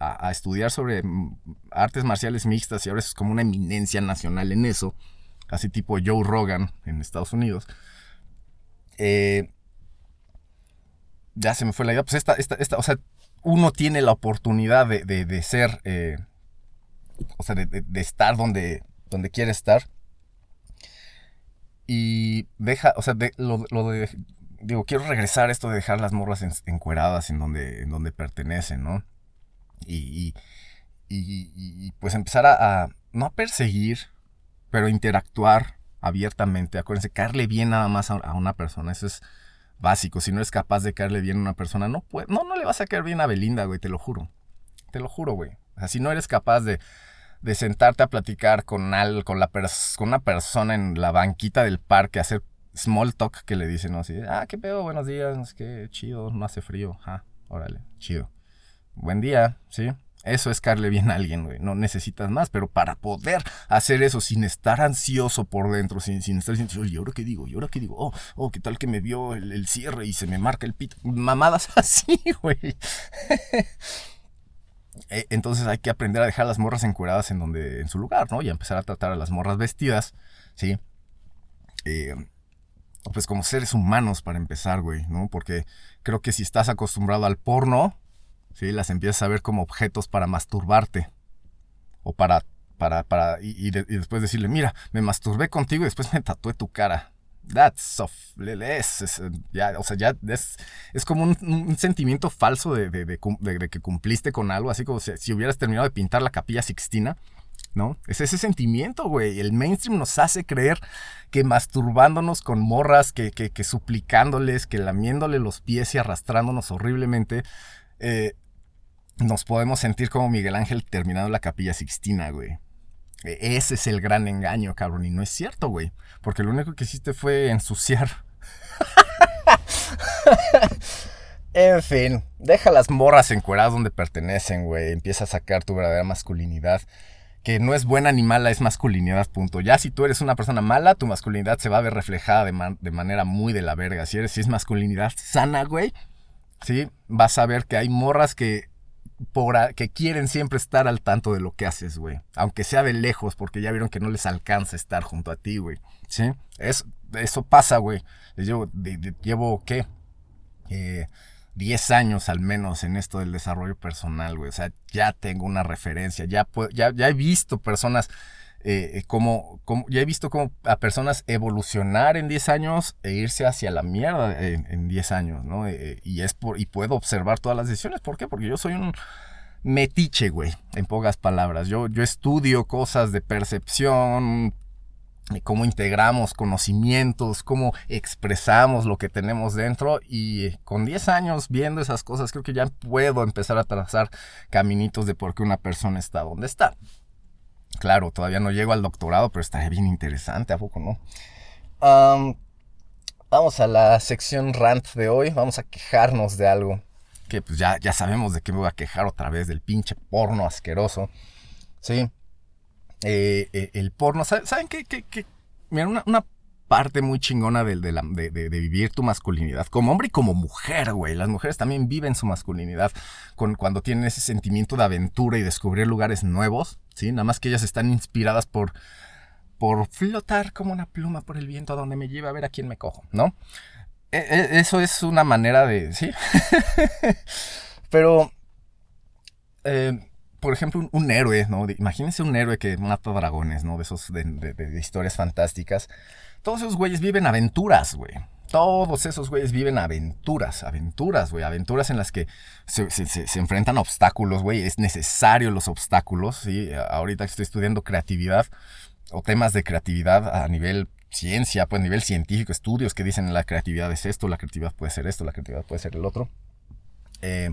a, estudiar sobre mm, artes marciales mixtas y ahora es como una eminencia nacional en eso, así tipo Joe Rogan en Estados Unidos. Eh, ya se me fue la idea. Pues esta, esta, esta, o sea, uno tiene la oportunidad de, ser, eh, o sea, de, estar donde, donde quiere estar. Y deja, o sea, lo de digo, quiero regresar a esto de dejar las morras encueradas en donde, en donde pertenecen, ¿no? Y, y, pues empezar a, no a perseguir, pero interactuar abiertamente. Acuérdense, caerle bien nada más a, una persona, eso es básico. Si no eres capaz de caerle bien a una persona, no, puede, no, no le vas a caer bien a Belinda, güey, te lo juro. Te lo juro, güey. O sea, si no eres capaz de, de sentarte a platicar con, al, con, la con una persona en la banquita del parque, hacer small talk que le dicen, ¿no? Así, ah, qué pedo, buenos días, qué chido, no hace frío, ah, órale, chido. Buen día, ¿sí? Eso es caerle bien a alguien, güey. No necesitas más, pero para poder hacer eso sin estar ansioso por dentro, sin, sin estar diciendo, oye, ¿y ahora qué digo? ¿Y ahora qué digo? Oh, oh, ¿qué tal que me vio el, cierre y se me marca el pito? Mamadas así, güey. E, entonces hay que aprender a dejar las morras encueradas en donde, en su lugar, ¿no? Y empezar a tratar a las morras vestidas, ¿sí? Eh, pues como seres humanos para empezar, güey, ¿no? Porque creo que si estás acostumbrado al porno, ¿sí? Las empiezas a ver como objetos para masturbarte. O para, para, para, y, y de- y después decirle, mira, me masturbé contigo y después me tatué tu cara. That's so, es, es, ya, o sea, ya es, es como un, sentimiento falso de, que cumpliste con algo, así como si hubieras terminado de pintar la capilla sixtina, ¿no? Es ese sentimiento, güey. El mainstream nos hace creer que masturbándonos con morras, que, que, suplicándoles, que lamiéndole los pies y arrastrándonos horriblemente, eh, nos podemos sentir como Miguel Ángel terminando la capilla sixtina, güey. E- Ese es el gran engaño, cabrón. Y no es cierto, güey. Porque lo único que hiciste fue ensuciar. en fin, deja las morras encueradas donde pertenecen, güey. Empieza a sacar tu verdadera masculinidad. Que no es buena ni mala, es masculinidad, punto. Ya si tú eres una persona mala, tu masculinidad se va a ver reflejada de, man- de manera muy de la verga. Si eres, si es masculinidad sana, güey, ¿sí? Vas a ver que hay morras que por que quieren siempre estar al tanto de lo que haces, güey. Aunque sea de lejos, porque ya vieron que no les alcanza estar junto a ti, güey. ¿Sí? Es, eso pasa, güey. Llevo, llevo, ¿qué? Eh, 10 años al menos en esto del desarrollo personal, güey. O sea, ya tengo una referencia, ya, ya, ya he visto personas eh, eh, como, como- ya he visto como a personas evolucionar en 10 años e irse hacia la mierda en, en 10 años, ¿no? Eh, y es por, y puedo observar todas las decisiones. ¿Por qué? Porque yo soy un metiche, güey, en pocas palabras. Yo, yo estudio cosas de percepción, cómo integramos conocimientos, cómo expresamos lo que tenemos dentro y eh, con 10 años viendo esas cosas creo que ya puedo empezar a trazar caminitos de por qué una persona está donde está. Claro, todavía no llego al doctorado, pero estaría bien interesante, ¿a poco no? Am, vamos a la sección rant de hoy, vamos a quejarnos de algo que pues ya, ya sabemos de qué me voy a quejar otra vez, del pinche porno asqueroso. Sí. Eh, eh, el porno, ¿saben, ¿saben qué? Mira, una, parte muy chingona de, vivir tu masculinidad, como hombre y como mujer, güey. Las mujeres también viven su masculinidad cuando tienen ese sentimiento de aventura y descubrir lugares nuevos, ¿sí? Nada más que ellas están inspiradas por, por flotar como una pluma por el viento a donde me lleva a ver a quién me cojo, ¿no? E- e- Eso es una manera de, ¿sí? Pero, eh, por ejemplo, un, héroe, ¿no? De- imagínense un héroe que mata dragones, ¿no? De esos, de, historias fantásticas. Todos esos güeyes viven aventuras, güey. Todos esos güeyes viven aventuras, aventuras, güey. Aventuras en las que se, se- enfrentan a obstáculos, güey. Es necesario los obstáculos, ¿sí? Ahorita estoy estudiando creatividad o temas de creatividad a nivel ciencia, pues a nivel científico, estudios que dicen la creatividad es esto, la creatividad puede ser esto, la creatividad puede ser el otro. Eh,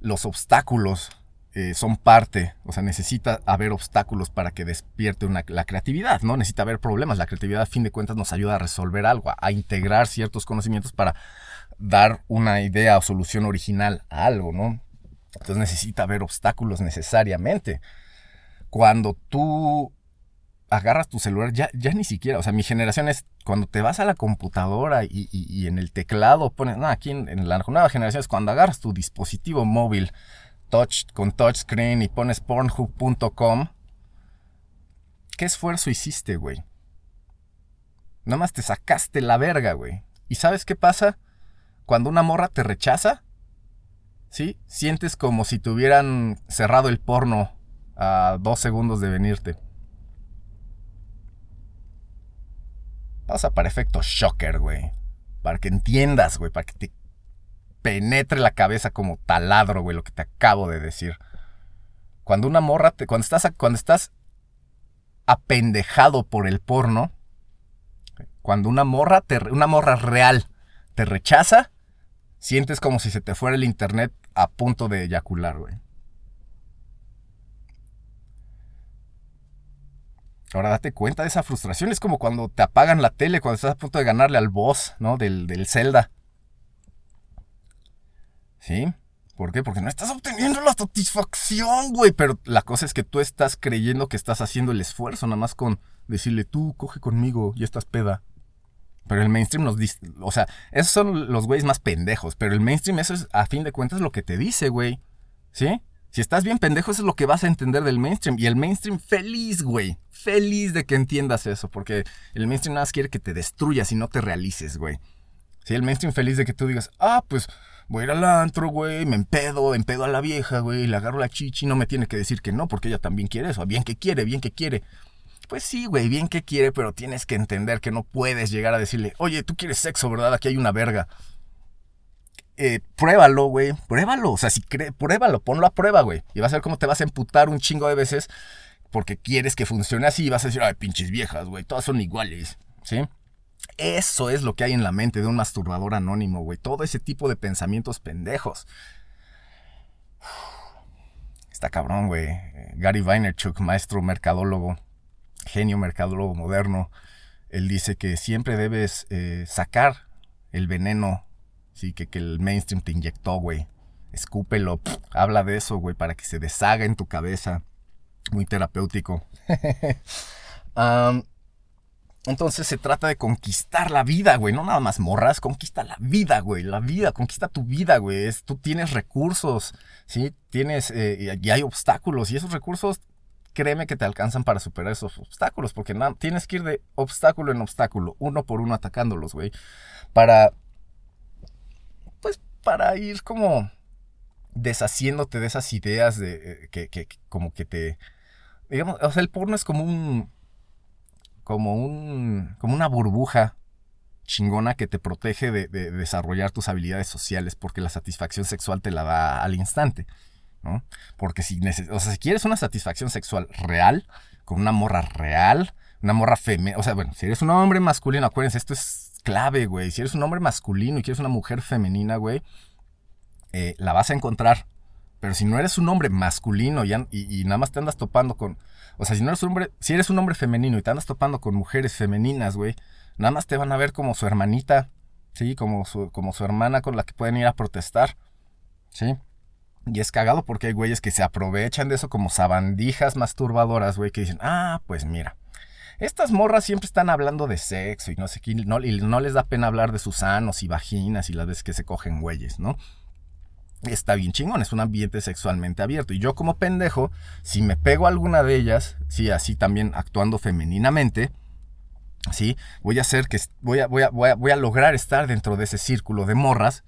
los obstáculos eh, son parte, o sea, necesita haber obstáculos para que despierte una- la creatividad, ¿no? Necesita haber problemas. La creatividad, a fin de cuentas, nos ayuda a resolver algo, a, integrar ciertos conocimientos para dar una idea o solución original a algo, ¿no? Entonces necesita haber obstáculos necesariamente. Cuando tú agarras tu celular, ya, ya ni siquiera, o sea, mi generación es cuando te vas a la computadora y, y- en el teclado pones, no, aquí en la nueva generación es cuando agarras tu dispositivo móvil touch, con touchscreen y pones pornhub.com, ¿qué esfuerzo hiciste, güey? Nada más te sacaste la verga, güey. ¿Y sabes qué pasa? Cuando una morra te rechaza, ¿sí? Sientes como si te hubieran cerrado el porno a dos segundos de venirte. Pasa para efecto shocker, güey. Para que entiendas, güey. Para que te penetre la cabeza como taladro, güey, lo que te acabo de decir. Cuando una morra te. Cuando estás, cuando estás apendejado por el porno. Cuando una morra, te, una morra real te rechaza, sientes como si se te fuera el internet a punto de eyacular, güey. Ahora date cuenta de esa frustración. Es como cuando te apagan la tele, cuando estás a punto de ganarle al boss, ¿no? Del, del Zelda. ¿Sí? ¿Por qué? Porque no estás obteniendo la satisfacción, güey. Pero la cosa es que tú estás creyendo que estás haciendo el esfuerzo, nada más con decirle, tú coge conmigo y estás peda. Pero el mainstream nos dice, o sea, esos son los güeyes más pendejos. Pero el mainstream, eso es a fin de cuentas lo que te dice, güey. ¿Sí? Si estás bien pendejo, eso es lo que vas a entender del mainstream. Y el mainstream feliz, güey. Feliz de que entiendas eso. Porque el mainstream nada más quiere que te destruyas y no te realices, güey. Sí, el mainstream feliz de que tú digas, ah, pues voy a ir al antro, güey, me empedo, empedo a la vieja, güey, le agarro la chichi, no me tiene que decir que no, porque ella también quiere eso, bien que quiere, bien que quiere. Pues sí, güey, bien que quiere, pero tienes que entender que no puedes llegar a decirle, oye, tú quieres sexo, ¿verdad? Aquí hay una verga. Eh, pruébalo, güey, pruébalo, o sea, si cree, pruébalo, ponlo a prueba, güey, y vas a ver cómo te vas a emputar un chingo de veces porque quieres que funcione así y vas a decir, ay, pinches viejas, güey, todas son iguales, ¿sí? Eso es lo que hay en la mente de un masturbador anónimo, güey. Todo ese tipo de pensamientos pendejos. Está cabrón, güey. Gary Vaynerchuk, maestro mercadólogo, genio mercadólogo moderno, él dice que siempre debes eh, sacar el veneno, sí, que, que el mainstream te inyectó, güey. Escúpelo, habla de eso, güey, para que se deshaga en tu cabeza. Muy terapéutico. entonces se trata de conquistar la vida, güey. No nada más morras, conquista la vida, güey. La vida, conquista tu vida, güey. Tú tienes recursos, ¿sí? Tienes, eh, y hay obstáculos. Y esos recursos, créeme que te alcanzan para superar esos obstáculos. Porque na, tienes que ir de obstáculo en obstáculo, uno por uno atacándolos, güey. Para, pues, para ir como deshaciéndote de esas ideas de eh, que, que, como que te... Digamos, o sea, el porno es como un como, un, como una burbuja chingona que te protege de, de, desarrollar tus habilidades sociales porque la satisfacción sexual te la da al instante. ¿no? Porque si, o sea, si quieres una satisfacción sexual real, con una morra real, una morra femenina, o sea, bueno, si eres un hombre masculino, acuérdense, esto es clave, güey. Si eres un hombre masculino y quieres una mujer femenina, güey, eh, la vas a encontrar. Pero si no eres un hombre masculino y, y, y nada más te andas topando con o sea, si no eres un hombre, si eres un hombre femenino y te andas topando con mujeres femeninas, güey, nada más te van a ver como su hermanita, ¿sí? Como su, como su hermana con la que pueden ir a protestar, ¿sí? Y es cagado porque hay güeyes que se aprovechan de eso como sabandijas masturbadoras, güey, que dicen, ah, pues mira, estas morras siempre están hablando de sexo y no sé qué, no, y no les da pena hablar de sus anos y vaginas y las veces que se cogen güeyes, ¿no? Está bien chingón, es un ambiente sexualmente abierto. Y yo como pendejo, si me pego a alguna de ellas, sí, así también actuando femeninamente, sí, voy a hacer que voy a, voy a, voy a, lograr estar dentro de ese círculo de morras.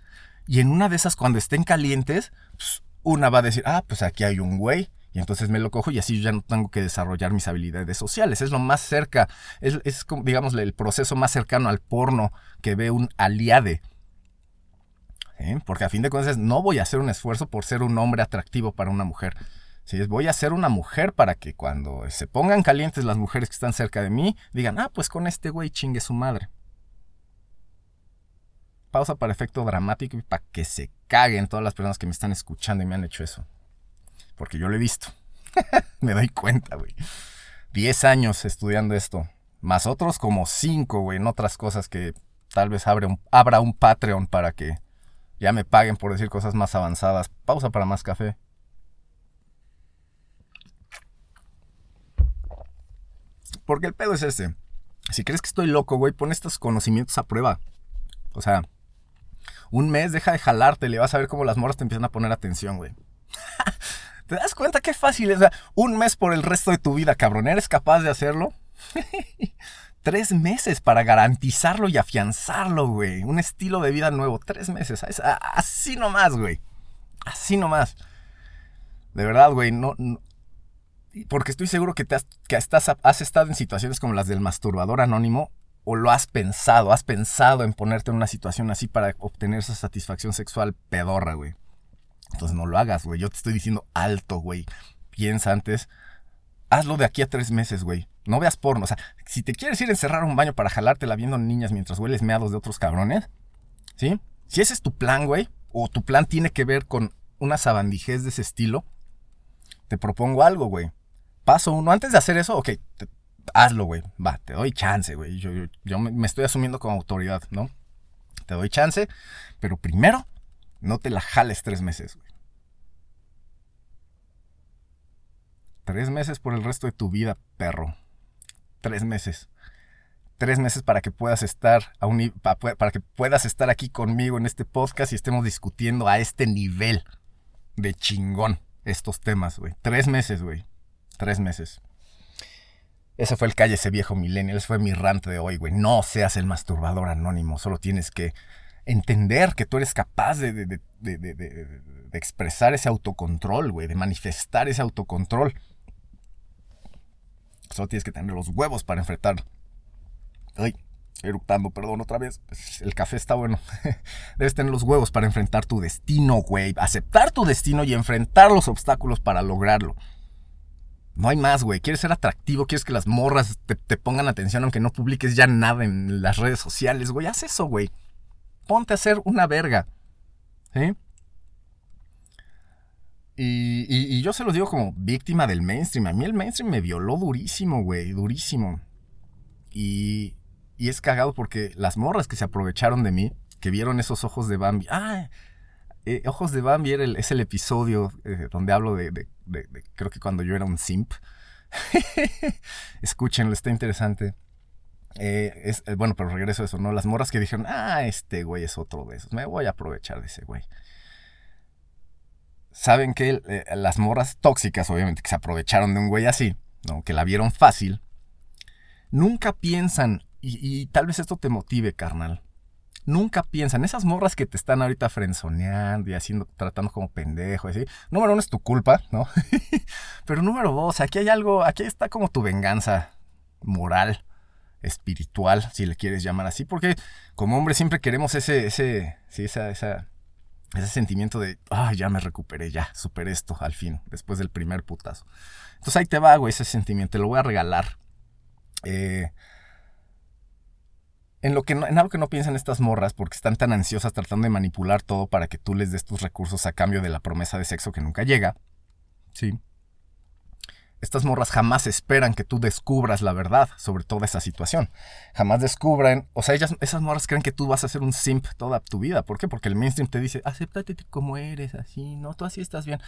Y en una de esas, cuando estén calientes, pues, una va a decir, ah, pues aquí hay un güey. Y entonces me lo cojo y así yo ya no tengo que desarrollar mis habilidades sociales. Es lo más cerca, es, es digamos, el proceso más cercano al porno que ve un aliade ¿eh? Porque a fin de cuentas no voy a hacer un esfuerzo por ser un hombre atractivo para una mujer. ¿sí? Voy a ser una mujer para que cuando se pongan calientes las mujeres que están cerca de mí, digan, ah, pues con este güey chingue su madre. Pausa para efecto dramático y para que se caguen todas las personas que me están escuchando y me han hecho eso. Porque yo lo he visto. me doy cuenta, güey. Diez años estudiando esto. Más otros como cinco, güey, en otras cosas que tal vez un, abra un Patreon para que ya me paguen por decir cosas más avanzadas. Pausa para más café. Porque el pedo es este. Si crees que estoy loco, güey, pon estos conocimientos a prueba. O sea, un mes deja de jalarte, le vas a ver cómo las morras te empiezan a poner atención, güey. ¿Te das cuenta qué fácil es? Un mes por el resto de tu vida, cabrón. ¿Eres capaz de hacerlo? Tres meses para garantizarlo y afianzarlo, güey. Un estilo de vida nuevo. Tres meses. Así nomás, güey. Así nomás. De verdad, güey. No, porque estoy seguro que, te has, que estás, has estado en situaciones como las del masturbador anónimo o lo has pensado, has pensado en ponerte en una situación así para obtener esa satisfacción sexual pedorra, güey. Entonces no lo hagas, güey. Yo te estoy diciendo alto, güey. Piensa antes. Hazlo de aquí a tres meses, güey. No veas porno. O sea, si te quieres ir a encerrar un baño para jalártela viendo niñas mientras hueles meados de otros cabrones, ¿sí? Si ese es tu plan, güey, o tu plan tiene que ver con una sabandijez de ese estilo, te propongo algo, güey. Paso uno. Antes de hacer eso, ok, hazlo, güey. Va, te doy chance, güey. Yo, yo, yo me, me estoy asumiendo como autoridad, ¿no? Te doy chance, pero primero, no te la jales tres meses, güey. Tres meses por el resto de tu vida, perro tres meses. Tres meses para que puedas estar a un, para que puedas estar aquí conmigo en este podcast y estemos discutiendo a este nivel de chingón estos temas, güey. Tres meses, güey. Tres meses. Ese fue el calle, ese viejo milenio. Ese fue mi rant de hoy, güey. No seas el masturbador anónimo. Solo tienes que entender que tú eres capaz de, de- de- de expresar ese autocontrol, güey, de manifestar ese autocontrol. Solo tienes que tener los huevos para enfrentarlo. Ay, eructando, perdón, otra vez. El café está bueno. Debes tener los huevos para enfrentar tu destino, güey. Aceptar tu destino y enfrentar los obstáculos para lograrlo. No hay más, güey. Quieres ser atractivo, quieres que las morras te, te pongan atención aunque no publiques ya nada en las redes sociales, güey. Haz eso, güey. Ponte a ser una verga. ¿Sí? Y, yo se lo digo como víctima del mainstream. A mí el mainstream me violó durísimo, güey. Durísimo. Y, y es cagado porque las morras que se aprovecharon de mí, que vieron esos ojos de Bambi. Ah, eh, Ojos de Bambi era el- es el episodio eh, donde hablo de, creo que cuando yo era un simp. Escúchenlo, está interesante. Eh, es, bueno, pero regreso a eso, ¿no? Las morras que dijeron, ah, este güey es otro de esos, me voy a aprovechar de ese güey. Saben que eh, las morras tóxicas, obviamente, que se aprovecharon de un güey así, ¿no? Que la vieron fácil, nunca piensan, y, tal vez esto te motive, carnal. Nunca piensan, esas morras que te están ahorita frenzoneando y haciendo, tratando como pendejo, así. Número uno es tu culpa, ¿no? Pero número dos, aquí hay algo, aquí está como tu venganza moral, espiritual, si le quieres llamar así, porque como hombre siempre queremos ese, ese, sí, esa, esa, ese sentimiento de, ah, ya me recuperé, ya, superé esto al fin, después del primer putazo. Entonces ahí te va, güey, ese sentimiento, te lo voy a regalar. Eh, en, lo que no, en algo que no piensan estas morras, porque están tan ansiosas tratando de manipular todo para que tú les des tus recursos a cambio de la promesa de sexo que nunca llega. Sí. Estas morras jamás esperan que tú descubras la verdad sobre toda esa situación. Jamás descubran, o sea, ellas, esas morras creen que tú vas a ser un simp toda tu vida. ¿Por qué? Porque el mainstream te dice, acéptate como eres, así, no, tú así estás bien.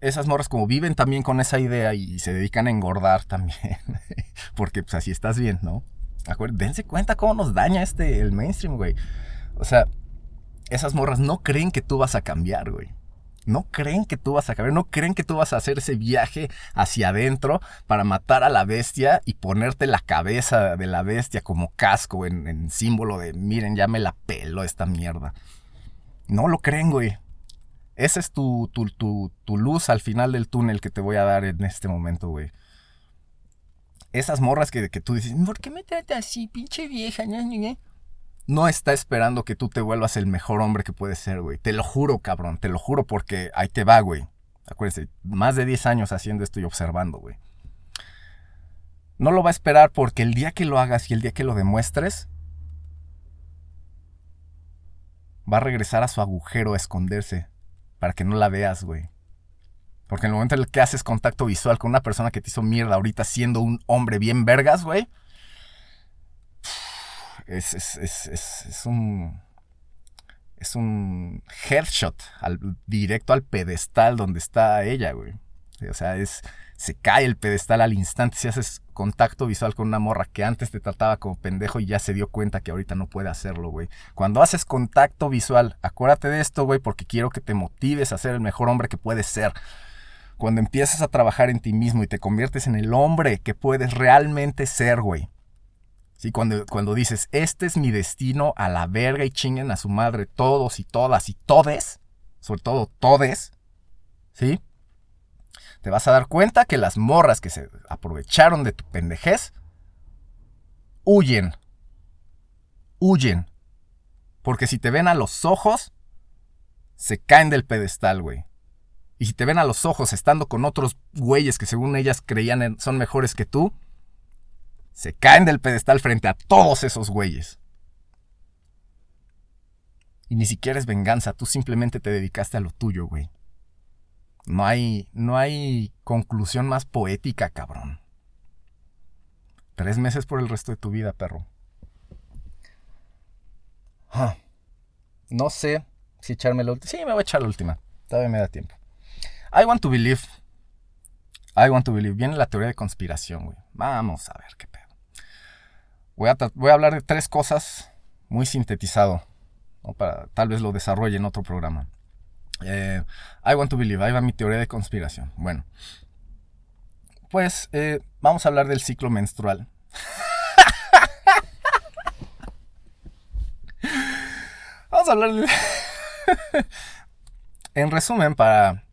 Esas morras como viven también con esa idea y se dedican a engordar también, porque pues así estás bien, ¿no? Dense cuenta cómo nos daña este, el mainstream, güey. O sea, esas morras no creen que tú vas a cambiar, güey. No creen que tú vas a cambiar, no creen que tú vas a hacer ese viaje hacia adentro para matar a la bestia y ponerte la cabeza de la bestia como casco en, símbolo de, miren, ya me la pelo esta mierda. No lo creen, güey. Esa es tu, tu, tu, tu luz al final del túnel que te voy a dar en este momento, güey. Esas morras que, que tú dices, ¿por qué me trata así, pinche vieja? ña, ña, ña?" No está esperando que tú te vuelvas el mejor hombre que puedes ser, güey. Te lo juro, cabrón, te lo juro porque ahí te va, güey. Acuérdense, más de 10 años haciendo esto y observando, güey. No lo va a esperar porque el día que lo hagas y el día que lo demuestres, va a regresar a su agujero a esconderse para que no la veas, güey. Porque en el momento en el que haces contacto visual con una persona que te hizo mierda ahorita siendo un hombre bien vergas, güey, es, es, es, es, un. Es un headshot al, directo al pedestal donde está ella, güey. O sea, es. Se cae el pedestal al instante si haces contacto visual con una morra que antes te trataba como pendejo y ya se dio cuenta que ahorita no puede hacerlo, güey. Cuando haces contacto visual, acuérdate de esto, güey, porque quiero que te motives a ser el mejor hombre que puedes ser. Cuando empiezas a trabajar en ti mismo y te conviertes en el hombre que puedes realmente ser, güey. Sí, cuando, cuando dices, este es mi destino a la verga y chinguen a su madre todos y todas y todes, sobre todo todes, ¿sí? Te vas a dar cuenta que las morras que se aprovecharon de tu pendejez huyen. Huyen. Porque si te ven a los ojos, se caen del pedestal, güey. Y si te ven a los ojos estando con otros güeyes que según ellas creían son mejores que tú, se caen del pedestal frente a todos esos güeyes. Y ni siquiera es venganza, tú simplemente te dedicaste a lo tuyo, güey. No hay, no hay conclusión más poética, cabrón. Tres meses por el resto de tu vida, perro. Ah, No sé si echarme la última. Sí, me voy a echar la última. Todavía me da tiempo. I want to believe. I want to believe. Viene la teoría de conspiración, güey. Vamos a ver qué pedo. Voy a, hablar de tres cosas muy sintetizado. ¿no? Para, tal vez lo desarrolle en otro programa. Eh, I want to believe. Ahí va mi teoría de conspiración. Bueno. Pues eh, vamos a hablar del ciclo menstrual. Vamos a hablar de... en resumen, para,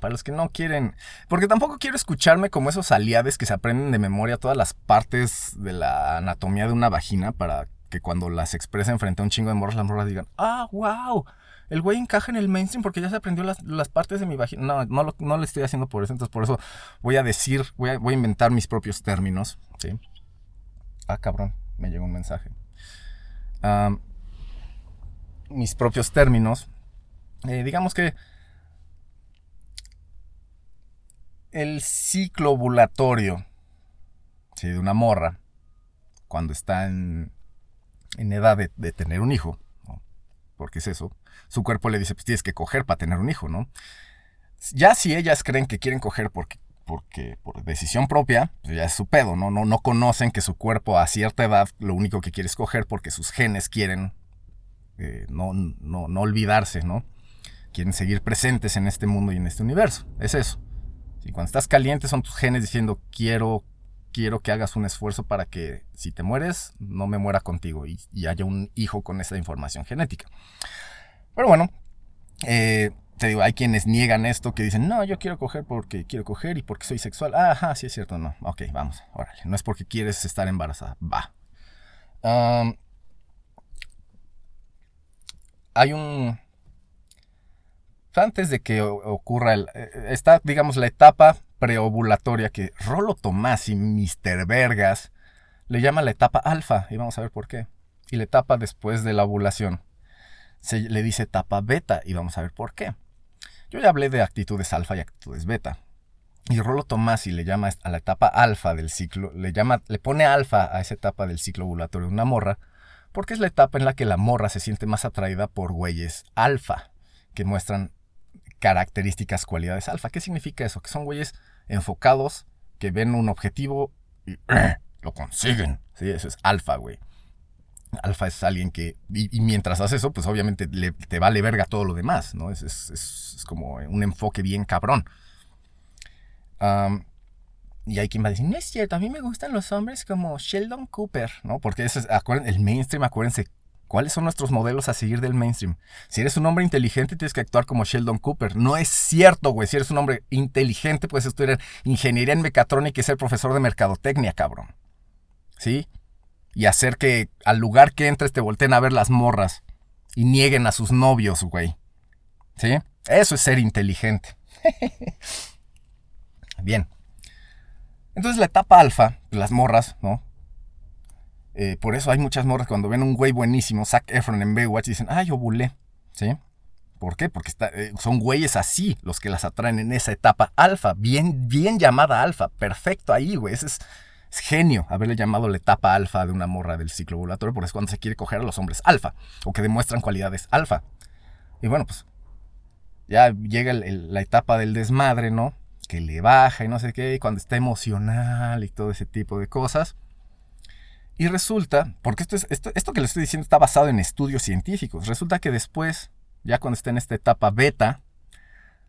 para los que no quieren... Porque tampoco quiero escucharme como esos aliados que se aprenden de memoria todas las partes de la anatomía de una vagina para que cuando las expresen frente a un chingo de morras, las morras digan, ah, wow, el güey encaja en el mainstream porque ya se aprendió las, las partes de mi vagina. No, no lo, no lo estoy haciendo por eso, entonces por eso voy a decir, voy a, voy a inventar mis propios términos, ¿sí? Ah, cabrón, me llegó un mensaje. Am, mis propios términos. Eh, digamos que el ciclo ovulatorio ¿sí? de una morra cuando está en, en edad de, tener un hijo, porque es eso, su cuerpo le dice, pues tienes que coger para tener un hijo, ¿no? Ya si ellas creen que quieren coger porque, porque por decisión propia, pues ya es su pedo, ¿no? ¿no? No conocen que su cuerpo a cierta edad lo único que quiere es coger porque sus genes quieren eh, no, no, no olvidarse, ¿no? Quieren seguir presentes en este mundo y en este universo. Es eso. Y cuando estás caliente son tus genes diciendo quiero, quiero que hagas un esfuerzo para que si te mueres, no me muera contigo y, haya un hijo con esa información genética. Pero bueno, eh, te digo, hay quienes niegan esto, que dicen, no, yo quiero coger porque quiero coger y porque soy sexual. Ah, ajá, sí es cierto, no. Ok, vamos, órale. No es porque quieres estar embarazada, va. Hay un... Antes de que ocurra el... eh, Está, digamos, la etapa preovulatoria que Rolo Tomás y Mr. Vergas le llama la etapa alfa, y vamos a ver por qué. Y la etapa después de la ovulación se le dice etapa beta, y vamos a ver por qué. Yo ya hablé de actitudes alfa y actitudes beta. Y Rolo Tomasi le llama a la etapa alfa del ciclo, le llama, le pone alfa a esa etapa del ciclo ovulatorio una morra, porque es la etapa en la que la morra se siente más atraída por güeyes alfa, que muestran características, cualidades alfa. ¿Qué significa eso? Que son güeyes enfocados, que ven un objetivo y lo consiguen. Sí, eso es alfa, güey. Alfa es alguien que, y, mientras haces eso, pues obviamente le- te vale verga todo lo demás, ¿no? Es, es- es- como un enfoque bien cabrón. Y hay quien va a decir, no es cierto, a mí me gustan los hombres como Sheldon Cooper, ¿no? Porque eso es, acuérden- el mainstream, acuérdense, ¿cuáles son nuestros modelos a seguir del mainstream? Si eres un hombre inteligente, tienes que actuar como Sheldon Cooper. No es cierto, güey. Si eres un hombre inteligente, puedes estudiar ingeniería en mecatrónica y ser profesor de mercadotecnia, cabrón. ¿Sí? Y hacer que al lugar que entres te volteen a ver las morras y nieguen a sus novios, güey. ¿Sí? Eso es ser inteligente. Bien. Entonces la etapa alfa, las morras, ¿no? Eh, por eso hay muchas morras cuando ven un güey buenísimo, Zac Efron en Baywatch, dicen, ay, ovulé. ¿Sí? ¿Por qué? Porque eh, son güeyes así los que las atraen en esa etapa alfa, bien, bien llamada alfa. Perfecto ahí, güey. Ese es, genio haberle llamado la etapa alfa de una morra del ciclo ovulatorio, porque es cuando se quiere coger a los hombres alfa, o que demuestran cualidades alfa. Y bueno, pues ya llega la etapa del desmadre, ¿no? Que le baja y no sé qué, y cuando está emocional y todo ese tipo de cosas. Y resulta, porque esto, es, esto, esto que le estoy diciendo está basado en estudios científicos, resulta que después, ya cuando está en esta etapa beta,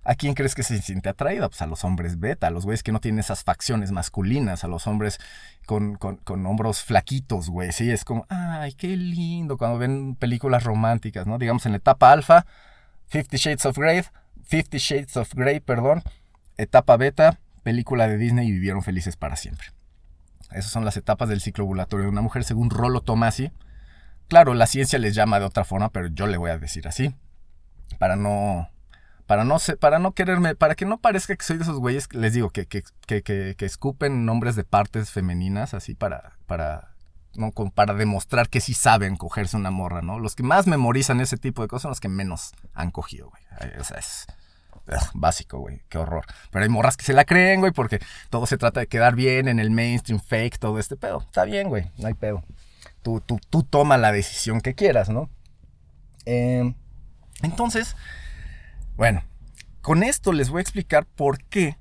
¿a quién crees que se siente atraída? Pues a los hombres beta, a los güeyes que no tienen esas facciones masculinas, a los hombres con, con, con hombros flaquitos, güey. Sí, es como, ay, qué lindo cuando ven películas románticas, ¿no? Digamos en la etapa alfa, Fifty Shades of Grey, Fifty Shades of Grey, perdón, etapa beta, película de Disney y vivieron felices para siempre. Esas son las etapas del ciclo ovulatorio de una mujer según Rollo Tomasi. Claro, la ciencia les llama de otra forma, pero yo le voy a decir así. Para no. Para no, para no quererme. Para que no parezca que soy de esos güeyes, les digo, que, que, que, que- escupen nombres de partes femeninas, así para. para ¿no? Para demostrar que sí saben cogerse una morra, ¿no? Los que más memorizan ese tipo de cosas son los que menos han cogido, güey. O sea, es ugh, básico, güey. Qué horror. Pero hay morras que se la creen, güey, porque todo se trata de quedar bien en el mainstream fake, todo este pedo. Está bien, güey, no hay pedo. Tú, tú, tú toma la decisión que quieras, ¿no? Eh, entonces, bueno, con esto les voy a explicar por qué,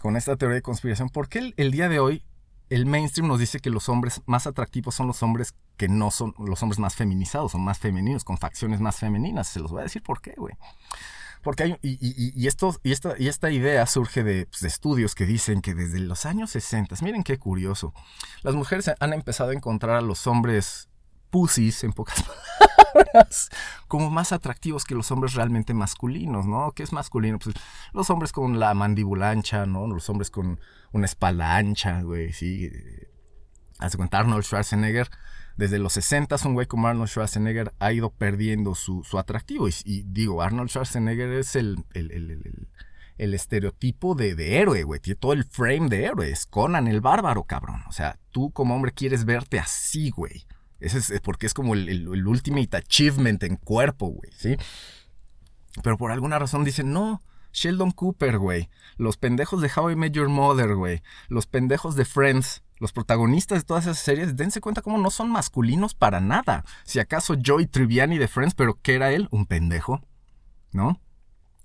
con esta teoría de conspiración, por qué el, el día de hoy el mainstream nos dice que los hombres más atractivos son los hombres que no son los hombres más feminizados, son más femeninos, con facciones más femeninas. Se los voy a decir por qué, güey. Porque hay, y, y- y esta, y esta idea surge de, pues, de estudios que dicen que desde los años 60, miren qué curioso, las mujeres han empezado a encontrar a los hombres pussies, en pocas palabras, como más atractivos que los hombres realmente masculinos, ¿no? ¿Qué es masculino? Pues los hombres con la mandíbula ancha, ¿no? Los hombres con una espalda ancha, güey, sí. Haz cuenta, Arnold Schwarzenegger, desde los 60 un güey como Arnold Schwarzenegger ha ido perdiendo su, su atractivo. Y, digo, Arnold Schwarzenegger es el, el, el, el el estereotipo de, de héroe, güey. Tiene todo el frame de héroe. Es Conan el bárbaro, cabrón. O sea, tú como hombre quieres verte así, güey. Ese es porque es como el, el, el ultimate achievement en cuerpo, güey, ¿sí? Pero por alguna razón dicen, no, Sheldon Cooper, güey. Los pendejos de How I Met Your Mother, güey. Los pendejos de Friends. Los protagonistas de todas esas series, dense cuenta cómo no son masculinos para nada. Si acaso Joey Triviani de Friends, pero ¿qué era él? Un pendejo, ¿no?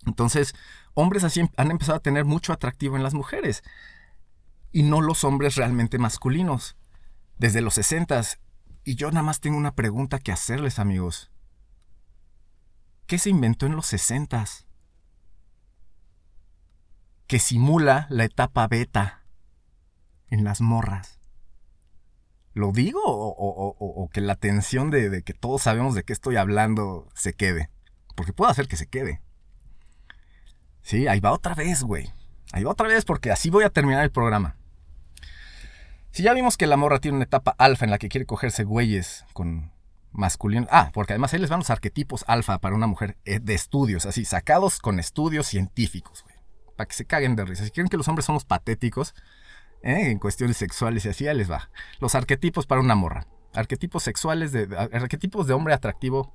Entonces, hombres así han empezado a tener mucho atractivo en las mujeres. Y no los hombres realmente masculinos. Desde los 60 Y yo nada más tengo una pregunta que hacerles, amigos. ¿Qué se inventó en los 60 Que simula la etapa beta en las morras. ¿Lo digo o, o, o, o que la tensión de, de que todos sabemos de qué estoy hablando se quede? Porque puedo hacer que se quede. Sí, ahí va otra vez, güey. Ahí va otra vez porque así voy a terminar el programa. Si ya vimos que la morra tiene una etapa alfa en la que quiere cogerse güeyes con masculino. Ah, porque además ahí les van los arquetipos alfa para una mujer eh, de estudios, así, sacados con estudios científicos, güey. Para que se caguen de risa. Si quieren que los hombres somos patéticos ¿eh? en cuestiones sexuales y así, ya les va. Los arquetipos para una morra. Arquetipos sexuales de. Arquetipos de hombre atractivo.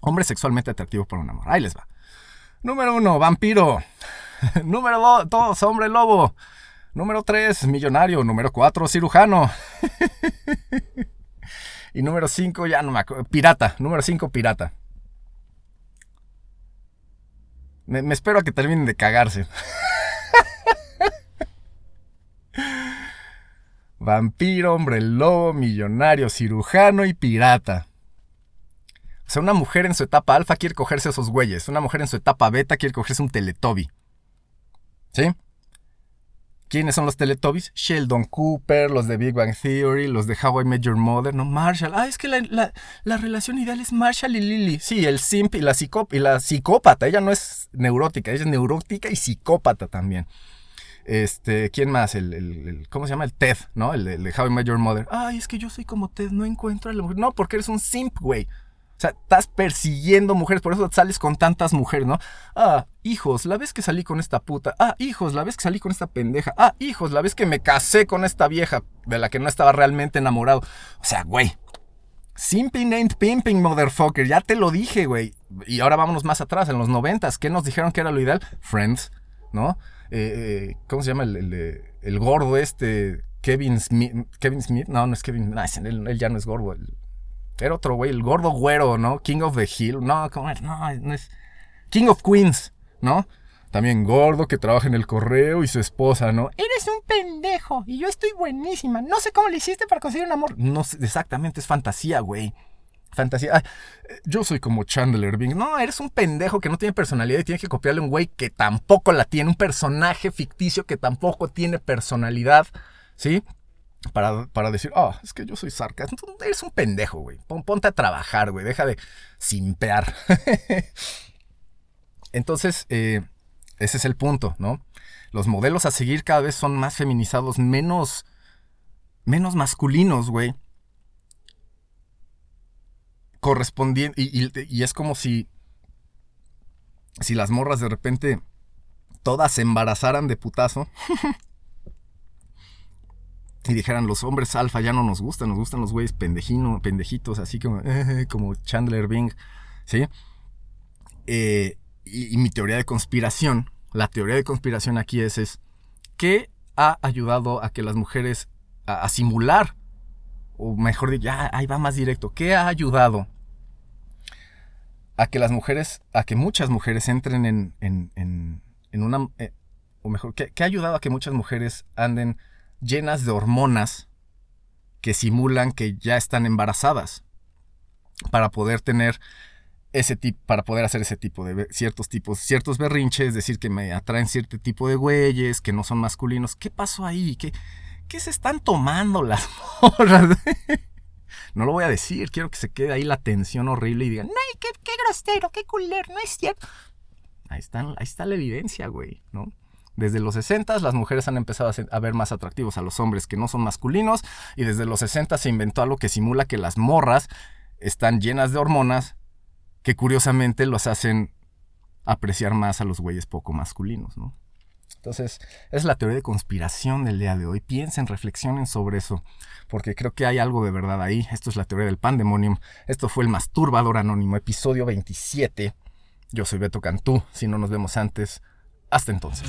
Hombre sexualmente atractivo para una morra. Ahí les va. Número uno, vampiro. Número dos, hombre lobo. Número tres, millonario. Número cuatro, cirujano. y número cinco, ya no me acuerdo. Pirata. Número cinco, pirata. Me, me espero a que terminen de cagarse. Vampiro, hombre lobo, millonario, cirujano y pirata. O sea, una mujer en su etapa alfa quiere cogerse a esos güeyes. Una mujer en su etapa beta quiere cogerse un Teletubby. ¿Sí? ¿Quiénes son los Teletubbies? Sheldon Cooper, los de Big Bang Theory, los de How I Met Your Mother, ¿no? Marshall. Ah, es que la, la, la relación ideal es Marshall y Lily. Sí, el simp y la, y la psicópata. Ella no es neurótica, ella es neurótica y psicópata también. Este, ¿quién más? El, el, el, ¿cómo se llama? El Ted, ¿no? El, el, de How I Met Your Mother. Ay, es que yo soy como Ted, no encuentro a la mujer. No, porque eres un simp, güey. O sea, estás persiguiendo mujeres, por eso sales con tantas mujeres, ¿no? Ah, hijos, la vez que salí con esta puta. Ah, hijos, la vez que salí con esta pendeja. Ah, hijos, la vez que me casé con esta vieja de la que no estaba realmente enamorado. O sea, güey. Simping ain't pimping, motherfucker. Ya te lo dije, güey. Y ahora vámonos más atrás, en los noventas. ¿Qué nos dijeron que era lo ideal? Friends, ¿no? Eh, ¿Cómo se llama el, el, gordo este? Kevin Smith. ¿Kevin Smith? No, no es Kevin. No, él, él ya no es gordo. El, era otro güey, el gordo güero, ¿no? King of the Hill. No, ¿cómo es? No, no es. King of Queens, ¿no? También gordo que trabaja en el correo y su esposa, ¿no? Eres un pendejo y yo estoy buenísima. No sé cómo le hiciste para conseguir un amor. No sé, exactamente, es fantasía, güey. Fantasía. Ay, yo soy como Chandler Bing. No, eres un pendejo que no tiene personalidad y tiene que copiarle a un güey que tampoco la tiene. Un personaje ficticio que tampoco tiene personalidad. ¿Sí? para, para decir, oh, es que yo soy sarcástico. Eres un pendejo, güey. Ponte a trabajar, güey. Deja de simpear. Entonces, eh, ese es el punto, ¿no? Los modelos a seguir cada vez son más feminizados, menos, menos masculinos, güey. Correspondiendo, y, y, y, es como si, si las morras de repente todas se embarazaran de putazo. y dijeran los hombres alfa ya no nos gustan, nos gustan los güeyes pendejino, pendejitos, así como, eh, como Chandler Bing, ¿sí? Eh, y, y, mi teoría de conspiración, la teoría de conspiración aquí es, es ¿qué ha ayudado a que las mujeres a, a simular, o mejor dicho, ya ahí va más directo, ¿qué ha ayudado a que las mujeres, a que muchas mujeres entren en, en, en, en una, eh, o mejor, ¿qué, ¿qué ha ayudado a que muchas mujeres anden llenas de hormonas que simulan que ya están embarazadas para poder tener ese tipo, para poder hacer ese tipo de ciertos tipos, ciertos berrinches, decir que me atraen cierto tipo de güeyes, que no son masculinos. ¿Qué pasó ahí? ¿Qué, qué se están tomando las morras? No lo voy a decir, quiero que se quede ahí la tensión horrible y digan, Ay, qué, qué grosero, qué culero, no es cierto. ahí, están, ahí está la evidencia, güey, ¿no? Desde los 60 las mujeres han empezado a, ver más atractivos a los hombres que no son masculinos y desde los 60 se inventó algo que simula que las morras están llenas de hormonas que curiosamente los hacen apreciar más a los güeyes poco masculinos, ¿no? Entonces, es la teoría de conspiración del día de hoy. Piensen, reflexionen sobre eso, porque creo que hay algo de verdad ahí. Esto es la teoría del pandemonium. Esto fue el Masturbador Anónimo, episodio 27. Yo soy Beto Cantú. Si no nos vemos antes, hasta entonces.